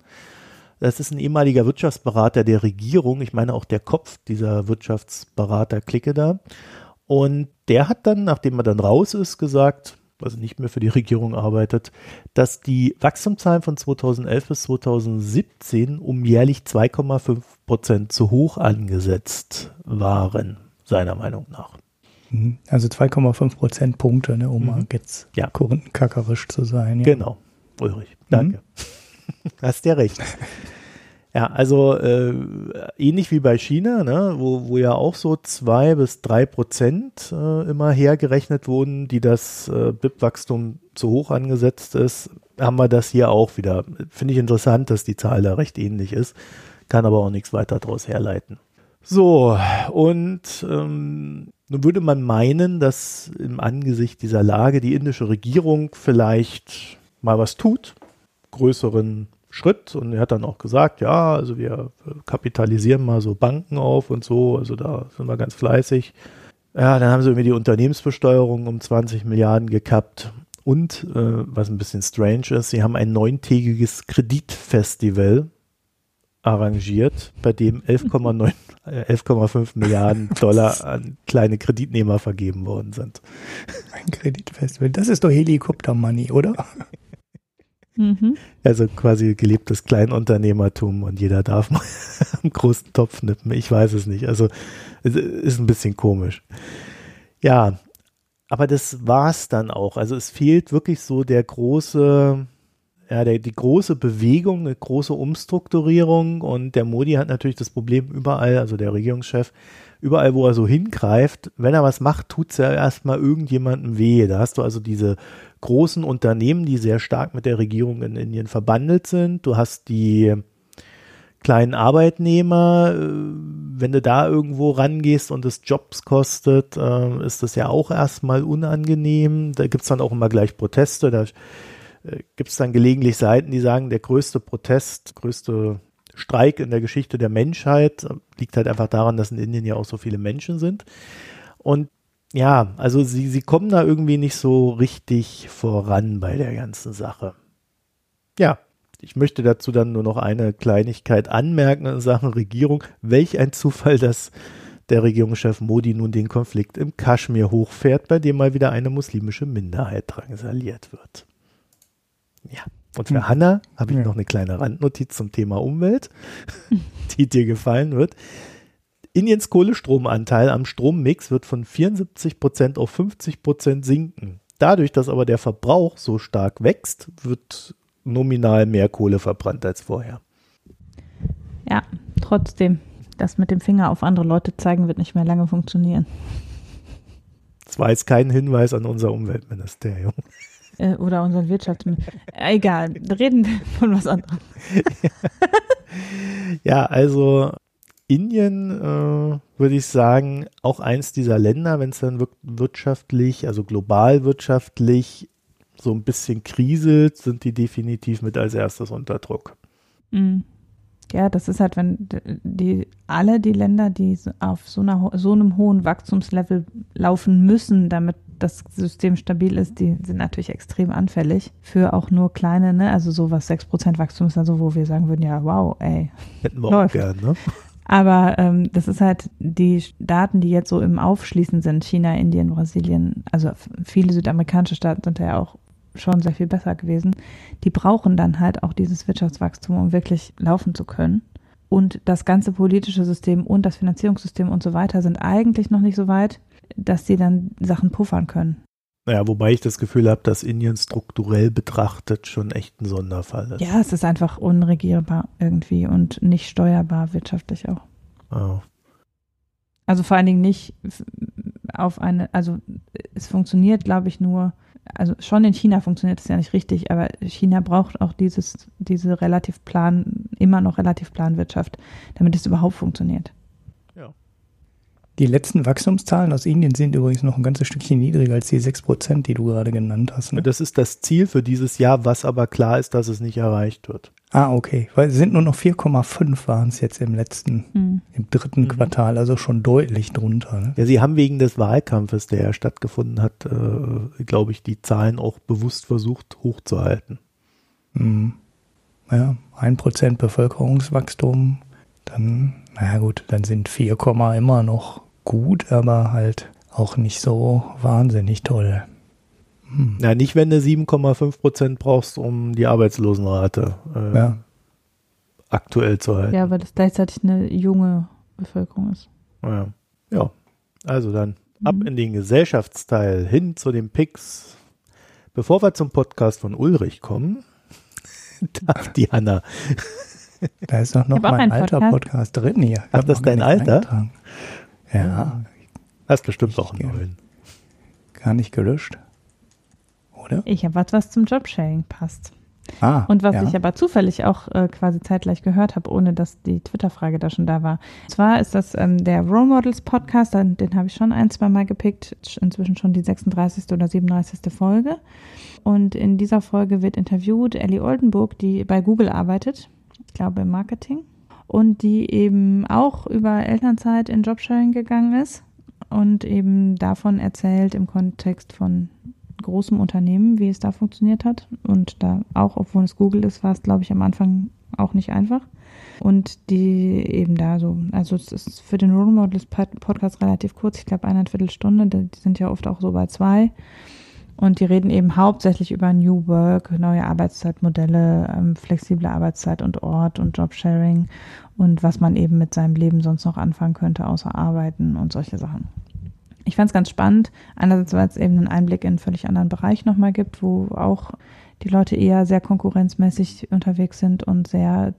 Das ist ein ehemaliger Wirtschaftsberater der Regierung. Ich meine auch der Kopf dieser Wirtschaftsberater-Clique da. Und der hat dann, nachdem er dann raus ist, gesagt, also nicht mehr für die Regierung arbeitet, dass die Wachstumszahlen von 2011 bis 2017 um jährlich 2,5 Prozent zu hoch angesetzt waren, seiner Meinung nach. Mhm. Also 2,5 Prozentpunkte, ne, um mhm. mal jetzt ja. korinthenkackerisch zu sein. Ja. Genau, Ulrich, danke. Mhm. Hast ja recht. Ja, also äh, ähnlich wie bei China, ne, wo, wo ja auch so zwei bis drei Prozent äh, immer hergerechnet wurden, die das äh, BIP-Wachstum zu hoch angesetzt ist, haben wir das hier auch wieder. Finde ich interessant, dass die Zahl da recht ähnlich ist, kann aber auch nichts weiter daraus herleiten. So, und ähm, nun würde man meinen, dass im Angesicht dieser Lage die indische Regierung vielleicht mal was tut, größeren Schritt und er hat dann auch gesagt, ja, also wir kapitalisieren mal so Banken auf und so, also da sind wir ganz fleißig. Ja, dann haben sie irgendwie die Unternehmensbesteuerung um 20 Milliarden gekappt und äh, was ein bisschen strange ist, sie haben ein neuntägiges Kreditfestival arrangiert, bei dem 11,9 11,5 äh, Milliarden Dollar an kleine Kreditnehmer vergeben worden sind. Ein Kreditfestival, das ist doch Helikopter-Money, oder? Mhm. Also quasi gelebtes Kleinunternehmertum und jeder darf mal einen großen Topf nippen. Ich weiß es nicht. Also es ist ein bisschen komisch. Ja, aber das war's dann auch. Also es fehlt wirklich so der große, ja, der, die große Bewegung, eine große Umstrukturierung und der Modi hat natürlich das Problem überall, also der Regierungschef, überall, wo er so hingreift, wenn er was macht, tut's ja erstmal irgendjemandem weh. Da hast du also diese großen Unternehmen, die sehr stark mit der Regierung in Indien verbandelt sind. Du hast die kleinen Arbeitnehmer, äh, wenn du da irgendwo rangehst und es Jobs kostet, äh, ist das ja auch erstmal unangenehm. Da gibt es dann auch immer gleich Proteste. Da äh, gibt es dann gelegentlich Seiten, die sagen, der größte Protest, größte Streik in der Geschichte der Menschheit liegt halt einfach daran, dass in Indien ja auch so viele Menschen sind. Und ja, also sie, sie kommen da irgendwie nicht so richtig voran bei der ganzen Sache. Ja, ich möchte dazu dann nur noch eine Kleinigkeit anmerken in Sachen Regierung. Welch ein Zufall, dass der Regierungschef Modi nun den Konflikt im Kaschmir hochfährt, bei dem mal wieder eine muslimische Minderheit drangsaliert wird. Ja. Und für hm. Hanna habe ich ja. noch eine kleine Randnotiz zum Thema Umwelt, die dir gefallen wird. Indiens Kohlestromanteil am Strommix wird von 74 Prozent auf 50 Prozent sinken. Dadurch, dass aber der Verbrauch so stark wächst, wird nominal mehr Kohle verbrannt als vorher. Ja, trotzdem, das mit dem Finger auf andere Leute zeigen wird nicht mehr lange funktionieren. Das war jetzt kein Hinweis an unser Umweltministerium. Äh, oder unseren Wirtschaftsministerium. Egal, reden wir von was anderem. ja, also Indien, äh, würde ich sagen, auch eins dieser Länder, wenn es dann wirtschaftlich, also global wirtschaftlich so ein bisschen kriselt, sind die definitiv mit als erstes unter Druck. Mhm. Ja, das ist halt, wenn die alle die Länder, die auf so, einer, so einem hohen Wachstumslevel laufen müssen, damit das System stabil ist, die sind natürlich extrem anfällig für auch nur kleine, ne, also sowas 6% Wachstum ist also, wo wir sagen würden, ja, wow, ey. Hätten wir läuft. auch gern, ne? Aber ähm, das ist halt die Staaten, die jetzt so im Aufschließen sind, China, Indien, Brasilien, also viele südamerikanische Staaten sind ja auch schon sehr viel besser gewesen. Die brauchen dann halt auch dieses Wirtschaftswachstum, um wirklich laufen zu können. Und das ganze politische System und das Finanzierungssystem und so weiter sind eigentlich noch nicht so weit, dass sie dann Sachen puffern können. Naja, wobei ich das Gefühl habe, dass Indien strukturell betrachtet schon echt ein Sonderfall ist. Ja, es ist einfach unregierbar irgendwie und nicht steuerbar wirtschaftlich auch. Oh. Also vor allen Dingen nicht auf eine, also es funktioniert, glaube ich, nur, also schon in China funktioniert es ja nicht richtig, aber China braucht auch dieses, diese relativ plan, immer noch relativ plan Wirtschaft, damit es überhaupt funktioniert. Die letzten Wachstumszahlen aus Indien sind übrigens noch ein ganzes Stückchen niedriger als die 6%, die du gerade genannt hast. Ne? Das ist das Ziel für dieses Jahr, was aber klar ist, dass es nicht erreicht wird. Ah, okay. Weil es sind nur noch 4,5 waren es jetzt im letzten, hm. im dritten mhm. Quartal, also schon deutlich drunter. Ne? Ja, sie haben wegen des Wahlkampfes, der ja stattgefunden hat, äh, glaube ich, die Zahlen auch bewusst versucht hochzuhalten. Mhm. ja, 1% Bevölkerungswachstum, dann, naja gut, dann sind 4, immer noch gut, aber halt auch nicht so wahnsinnig toll. Hm. Ja, nicht, wenn du 7,5 Prozent brauchst, um die Arbeitslosenrate äh, ja. aktuell zu halten. Ja, weil das gleichzeitig eine junge Bevölkerung ist. Ja, ja. also dann mhm. ab in den Gesellschaftsteil hin zu den Picks. Bevor wir zum Podcast von Ulrich kommen, darf die Hanna. Da ist doch noch mein alter Podcast. Podcast. drin hier. Ach, das ist dein Alter? Ja. Hast bestimmt auch einen neuen. Gar nicht gelöscht oder? Ich habe was, was zum Jobsharing passt. Ah, und was ja. ich aber zufällig auch äh, quasi zeitgleich gehört habe, ohne dass die Twitter-Frage da schon da war. Und zwar ist das ähm, der Role Models Podcast, den, den habe ich schon ein, zwei Mal gepickt, inzwischen schon die 36. oder 37. Folge. Und in dieser Folge wird interviewt Ellie Oldenburg, die bei Google arbeitet, ich glaube im Marketing, und die eben auch über Elternzeit in Jobsharing gegangen ist und eben davon erzählt im Kontext von großem Unternehmen, wie es da funktioniert hat. Und da auch, obwohl es Google ist, war es, glaube ich, am Anfang auch nicht einfach. Und die eben da so, also es ist für den Role Models Podcast relativ kurz, ich glaube eineinviertel Stunde, die sind ja oft auch so bei zwei. Und die reden eben hauptsächlich über New Work, neue Arbeitszeitmodelle, ähm, flexible Arbeitszeit und Ort und Jobsharing und was man eben mit seinem Leben sonst noch anfangen könnte, außer arbeiten und solche Sachen ich fand es ganz spannend. Einerseits, weil es eben einen Einblick in einen völlig anderen Bereich nochmal gibt, wo auch die Leute eher sehr konkurrenzmäßig unterwegs sind und sehr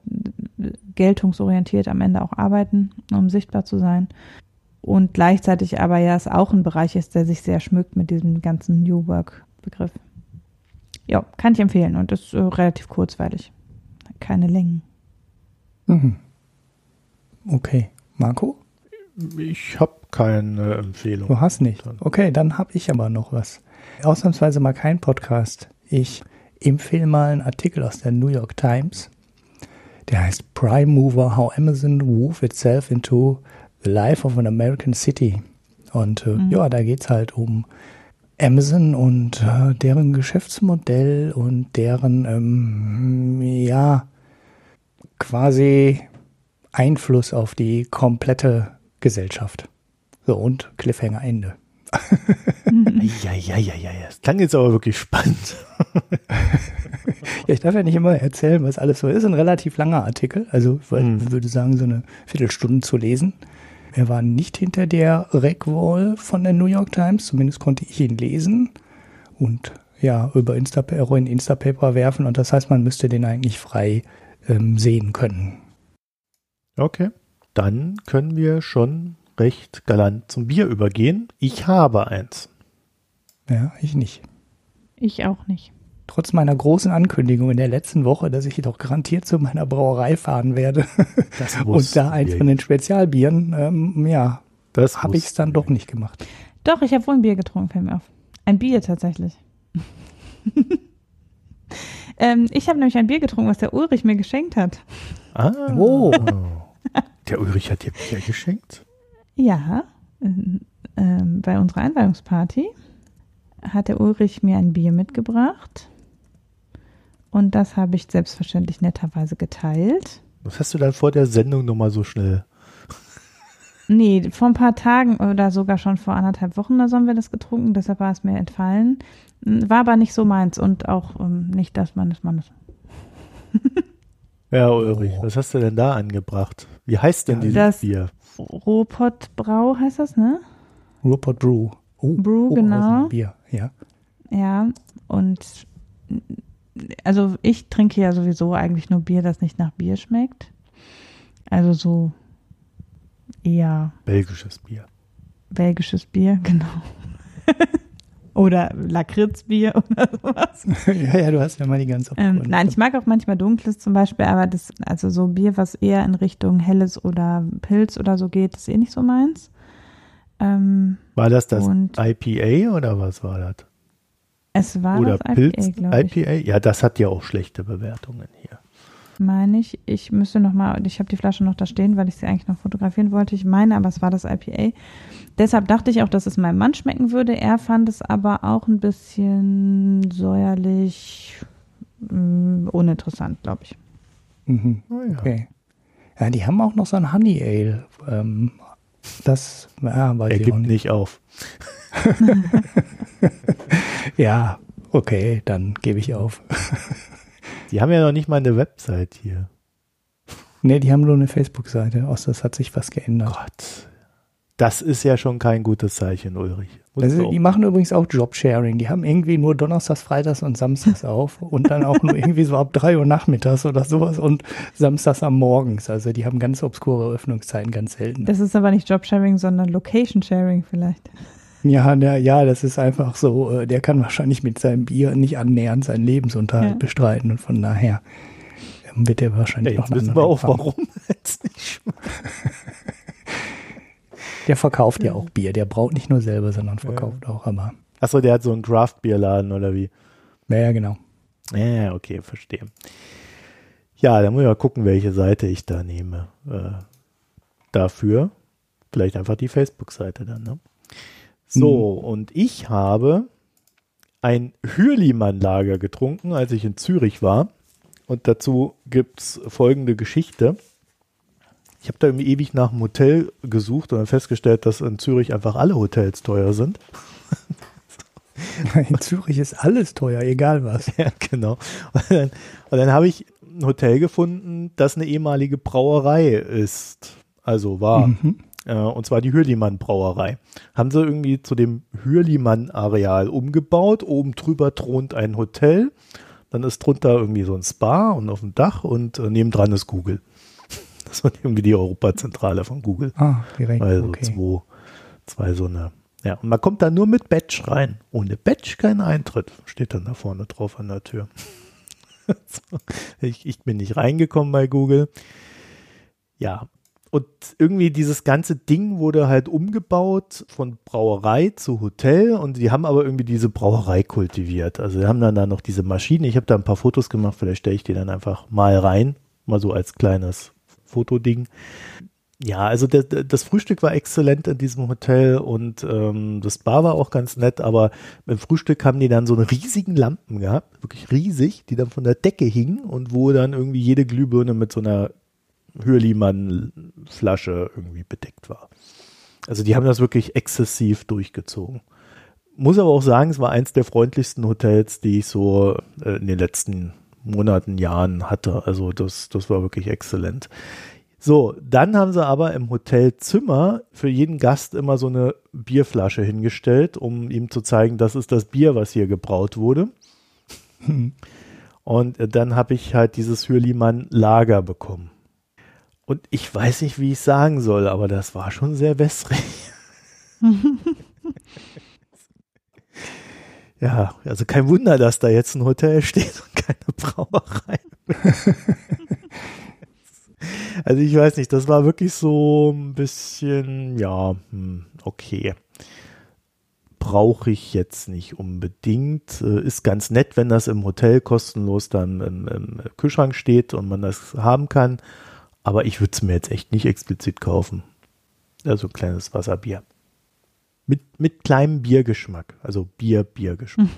geltungsorientiert am Ende auch arbeiten, um sichtbar zu sein. Und gleichzeitig aber ja es auch ein Bereich ist, der sich sehr schmückt mit diesem ganzen New Work-Begriff. Ja, kann ich empfehlen und ist äh, relativ kurzweilig. Keine Längen. Mhm. Okay. Marco? Ich habe keine Empfehlung. Du hast nicht. Okay, dann habe ich aber noch was. Ausnahmsweise mal kein Podcast. Ich empfehle mal einen Artikel aus der New York Times. Der heißt Prime Mover, How Amazon Wove Itself into Life of an American City. Und äh, mhm. ja, da geht es halt um Amazon und äh, deren Geschäftsmodell und deren, ähm, ja, quasi Einfluss auf die komplette Gesellschaft. So, und Cliffhanger Ende. ja, ja, ja, ja, Das klang jetzt aber wirklich spannend. ja, ich darf ja nicht immer erzählen, was alles so ist. Ein relativ langer Artikel, also ich hm. würde sagen, so eine Viertelstunde zu lesen. Er war nicht hinter der Rec-Wall von der New York Times, zumindest konnte ich ihn lesen und ja, über Instapaper in Instapaper werfen und das heißt, man müsste den eigentlich frei ähm, sehen können. Okay dann können wir schon recht galant zum Bier übergehen. Ich habe eins. Ja, ich nicht. Ich auch nicht. Trotz meiner großen Ankündigung in der letzten Woche, dass ich doch garantiert zu meiner Brauerei fahren werde und da eins von den Spezialbieren, ähm, ja, habe ich es dann doch nicht gemacht. Doch, ich habe wohl ein Bier getrunken, fällt mir auf. Ein Bier tatsächlich. ähm, ich habe nämlich ein Bier getrunken, was der Ulrich mir geschenkt hat. Ah. Oh. Der Ulrich hat dir Bier geschenkt? Ja, äh, bei unserer Einweihungsparty hat der Ulrich mir ein Bier mitgebracht. Und das habe ich selbstverständlich netterweise geteilt. Was hast du dann vor der Sendung nochmal so schnell? Nee, vor ein paar Tagen oder sogar schon vor anderthalb Wochen so haben wir das getrunken, deshalb war es mir entfallen. War aber nicht so meins und auch ähm, nicht das meines Mannes. Ja, Ulrich, oh. was hast du denn da angebracht? Wie heißt denn dieses das Bier? Ruhrpott Brau heißt das, ne? Ruhrpott Brew. Oh, Brew, oh, genau. Bier, ja. Ja, und also ich trinke ja sowieso eigentlich nur Bier, das nicht nach Bier schmeckt. Also so eher. Belgisches Bier. Belgisches Bier, genau. Oder Lakritzbier oder sowas. ja, ja, du hast ja mal die ganze ähm, Nein, ich mag auch manchmal dunkles zum Beispiel, aber das, also so Bier, was eher in Richtung helles oder Pilz oder so geht, ist eh nicht so meins. Ähm, war das das IPA oder was war das? Es war oder das Pilz, IPA, IPA? Ja, das hat ja auch schlechte Bewertungen hier. Meine ich. Ich müsste noch mal, ich habe die Flasche noch da stehen, weil ich sie eigentlich noch fotografieren wollte. Ich meine, aber es war das IPA. Deshalb dachte ich auch, dass es meinem Mann schmecken würde. Er fand es aber auch ein bisschen säuerlich mh, mm, uninteressant, glaube ich. Mhm. Oh ja. Okay. Ja, die haben auch noch so ein Honey Ale. Ähm, das ja, weiß Er gibt nicht. nicht auf. Ja, okay, dann gebe ich auf. Die haben ja noch nicht mal eine Website hier. Nee, die haben nur eine Facebook-Seite. Außer das hat sich was geändert. Gott. Das ist ja schon kein gutes Zeichen, Ulrich. Also, so- die machen übrigens auch Jobsharing. Die haben irgendwie nur Donnerstags, Freitags und Samstags auf und dann auch nur irgendwie so ab drei Uhr nachmittags oder sowas und Samstags am Morgens. Also die haben ganz obskure Öffnungszeiten, ganz selten. Das ist aber nicht Jobsharing, sondern Location Sharing vielleicht. Ja, der, ja, das ist einfach so. äh, Der kann wahrscheinlich mit seinem Bier nicht annähernd seinen Lebensunterhalt Ja. bestreiten und von daher ähm, wird er ja, wahrscheinlich jetzt noch einen wissen wir auch, warum es nicht schmeckt. Der verkauft ja auch Bier. Der braut nicht nur selber, sondern verkauft auch. Aber Achso, der hat so einen Craft-Bier-Laden oder wie? ja, ja, genau. Ja, okay, verstehe. Ja, dann muss ich mal gucken, welche Seite ich da nehme. Äh, dafür vielleicht einfach die Facebook-Seite dann. Ne? So, und ich habe ein Hürlimann-Lager getrunken, als ich in Zürich war. Und dazu gibt es folgende Geschichte. Ich habe da irgendwie ewig nach einem Hotel gesucht und dann festgestellt, dass in Zürich einfach alle Hotels teuer sind. In Zürich ist alles teuer, egal was. Ja, genau. Und dann, dann habe ich ein Hotel gefunden, das eine ehemalige Brauerei ist. Also war. Mhm. Äh, und zwar die Hürlimann Brauerei. Haben sie irgendwie zu dem Hürlimann Areal umgebaut. Oben drüber thront ein Hotel. Dann ist drunter irgendwie so ein Spa und auf dem Dach und äh, nebendran ist Google. Das war irgendwie die Europazentrale von Google. Ah, direkt. Also okay. zwei, zwei so eine. Ja, und man kommt da nur mit Badge rein. Ohne Badge kein Eintritt. Steht dann da vorne drauf an der Tür. ich, ich bin nicht reingekommen bei Google. Ja, und irgendwie dieses ganze Ding wurde halt umgebaut von Brauerei zu Hotel und die haben aber irgendwie diese Brauerei kultiviert. Also die haben dann da noch diese Maschinen. Ich habe da ein paar Fotos gemacht, vielleicht stelle ich die dann einfach mal rein, mal so als kleines Fotoding. Ja, also der, das Frühstück war exzellent in diesem Hotel und ähm, das Bar war auch ganz nett, aber beim Frühstück haben die dann so eine riesigen Lampen gehabt, wirklich riesig, die dann von der Decke hingen und wo dann irgendwie jede Glühbirne mit so einer Hürlimann-Flasche irgendwie bedeckt war. Also die haben das wirklich exzessiv durchgezogen. Muss aber auch sagen, es war eins der freundlichsten Hotels, die ich so äh, in den letzten Monaten, Jahren hatte. Also das, das war wirklich exzellent. So, dann haben sie aber im Hotelzimmer für jeden Gast immer so eine Bierflasche hingestellt, um ihm zu zeigen, das ist das Bier, was hier gebraut wurde. Und dann habe ich halt dieses Hürlimann Lager bekommen. Und ich weiß nicht, wie ich sagen soll, aber das war schon sehr wässrig. ja, also kein Wunder, dass da jetzt ein Hotel steht und keine Brauerei. also ich weiß nicht, das war wirklich so ein bisschen, ja, hm, okay. Brauche ich jetzt nicht unbedingt. Äh, Ist ganz nett, wenn das im Hotel kostenlos dann im, im Kühlschrank steht und man das haben kann. Aber ich würde es mir jetzt echt nicht explizit kaufen. Also ein kleines Wasserbier. Mit, mit kleinem Biergeschmack. Also Bier, Biergeschmack.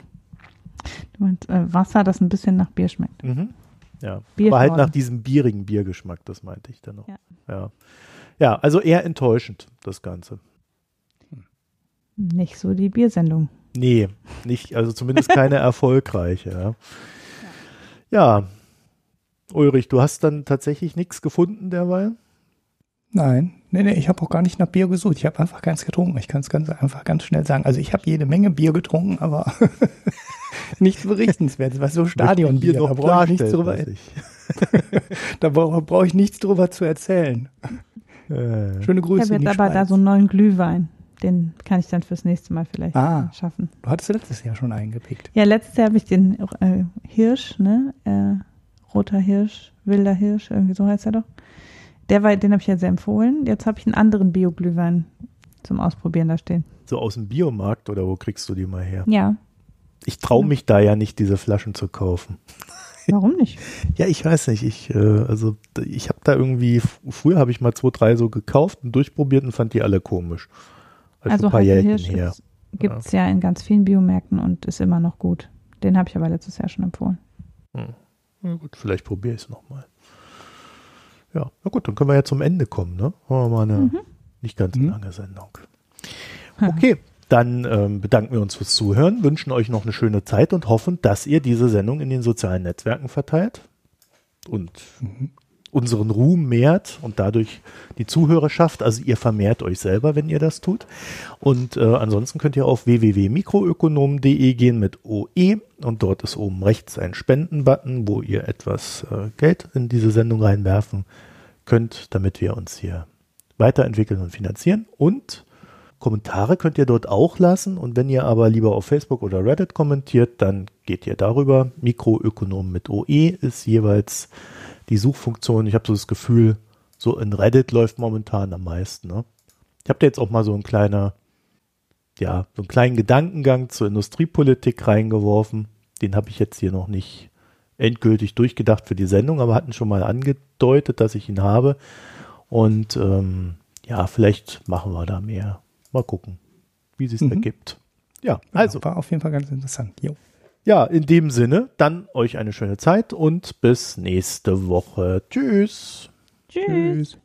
Du meinst äh, Wasser, das ein bisschen nach Bier schmeckt. Mhm. Ja. Bier Aber halt nach diesem bierigen Biergeschmack, das meinte ich dann noch. Ja. Ja. ja, also eher enttäuschend, das Ganze. Nicht so die Biersendung. Nee, nicht, also zumindest keine erfolgreiche. Ja. ja. Ulrich, du hast dann tatsächlich nichts gefunden derweil? Nein, nee, nee, ich habe auch gar nicht nach Bier gesucht. Ich habe einfach keins getrunken. Ich kann es ganz einfach ganz schnell sagen. Also ich habe jede Menge Bier getrunken, aber nichts berichtenswertes, was so Stadionbier, ich da brauche ich nichts drüber, da brauche brauch ich nichts drüber zu erzählen. ich, äh, Schöne Ich Grüße habe in die jetzt aber da Schweiz. so einen neuen Glühwein. Den kann ich dann fürs nächste Mal vielleicht Ah. schaffen. Du hattest letztes Jahr schon eingepickt. Ja, letztes Jahr habe ich den äh, Hirsch, ne? Äh, roter Hirsch, wilder Hirsch, irgendwie so heißt er doch. Der war, den habe ich ja sehr empfohlen. Jetzt habe ich einen anderen Bio-Glühwein zum Ausprobieren da stehen. so aus dem Biomarkt oder wo kriegst du die mal her? Ja, Ich traue mich da ja nicht, diese Flaschen zu kaufen. warum nicht? Ja, ich weiß nicht. Ich, äh, also ich habe da irgendwie, früher habe ich mal zwei, drei so gekauft und durchprobiert und fand die alle komisch. Also, Also ein paar Jährchen her. gibt es ja. in ganz vielen Biomärkten und ist immer noch gut. Den habe ich aber letztes Jahr schon empfohlen. Na gut, vielleicht probiere ich es nochmal. Ja, na gut, dann können wir ja zum Ende kommen, ne? Haben wir mal eine mhm. nicht ganz mhm. lange Sendung. Okay, dann ähm, bedanken wir uns fürs Zuhören, wünschen euch noch eine schöne Zeit und hoffen, dass ihr diese Sendung in den sozialen Netzwerken verteilt und mhm. Unseren Ruhm mehrt und dadurch die Zuhörerschaft. Also ihr vermehrt euch selber, wenn ihr das tut. Und äh, ansonsten könnt ihr auf www.mikroökonomen.de gehen mit OE und dort ist oben rechts ein Spenden-Button, wo ihr etwas äh, Geld in diese Sendung reinwerfen könnt, damit wir uns hier weiterentwickeln und finanzieren. Und Kommentare könnt ihr dort auch lassen und wenn ihr aber lieber auf Facebook oder Reddit kommentiert, dann geht ihr darüber. Mikroökonom mit OE ist jeweils die Suchfunktion. Ich habe so das Gefühl, so in Reddit läuft momentan am meisten. Ne? Ich habe da jetzt auch mal so ein kleiner, ja, so einen kleinen Gedankengang zur Industriepolitik reingeworfen. Den habe ich jetzt hier noch nicht endgültig durchgedacht für die Sendung, aber hatten schon mal angedeutet, dass ich ihn habe. Und ähm, ja, vielleicht machen wir da mehr. Mal gucken, wie sich mhm. ergibt. Ja, also. Ja, war auf jeden Fall ganz interessant. Jo. Ja, in dem Sinne, dann euch eine schöne Zeit und bis nächste Woche. Tschüss. Tschüss. Tschüss.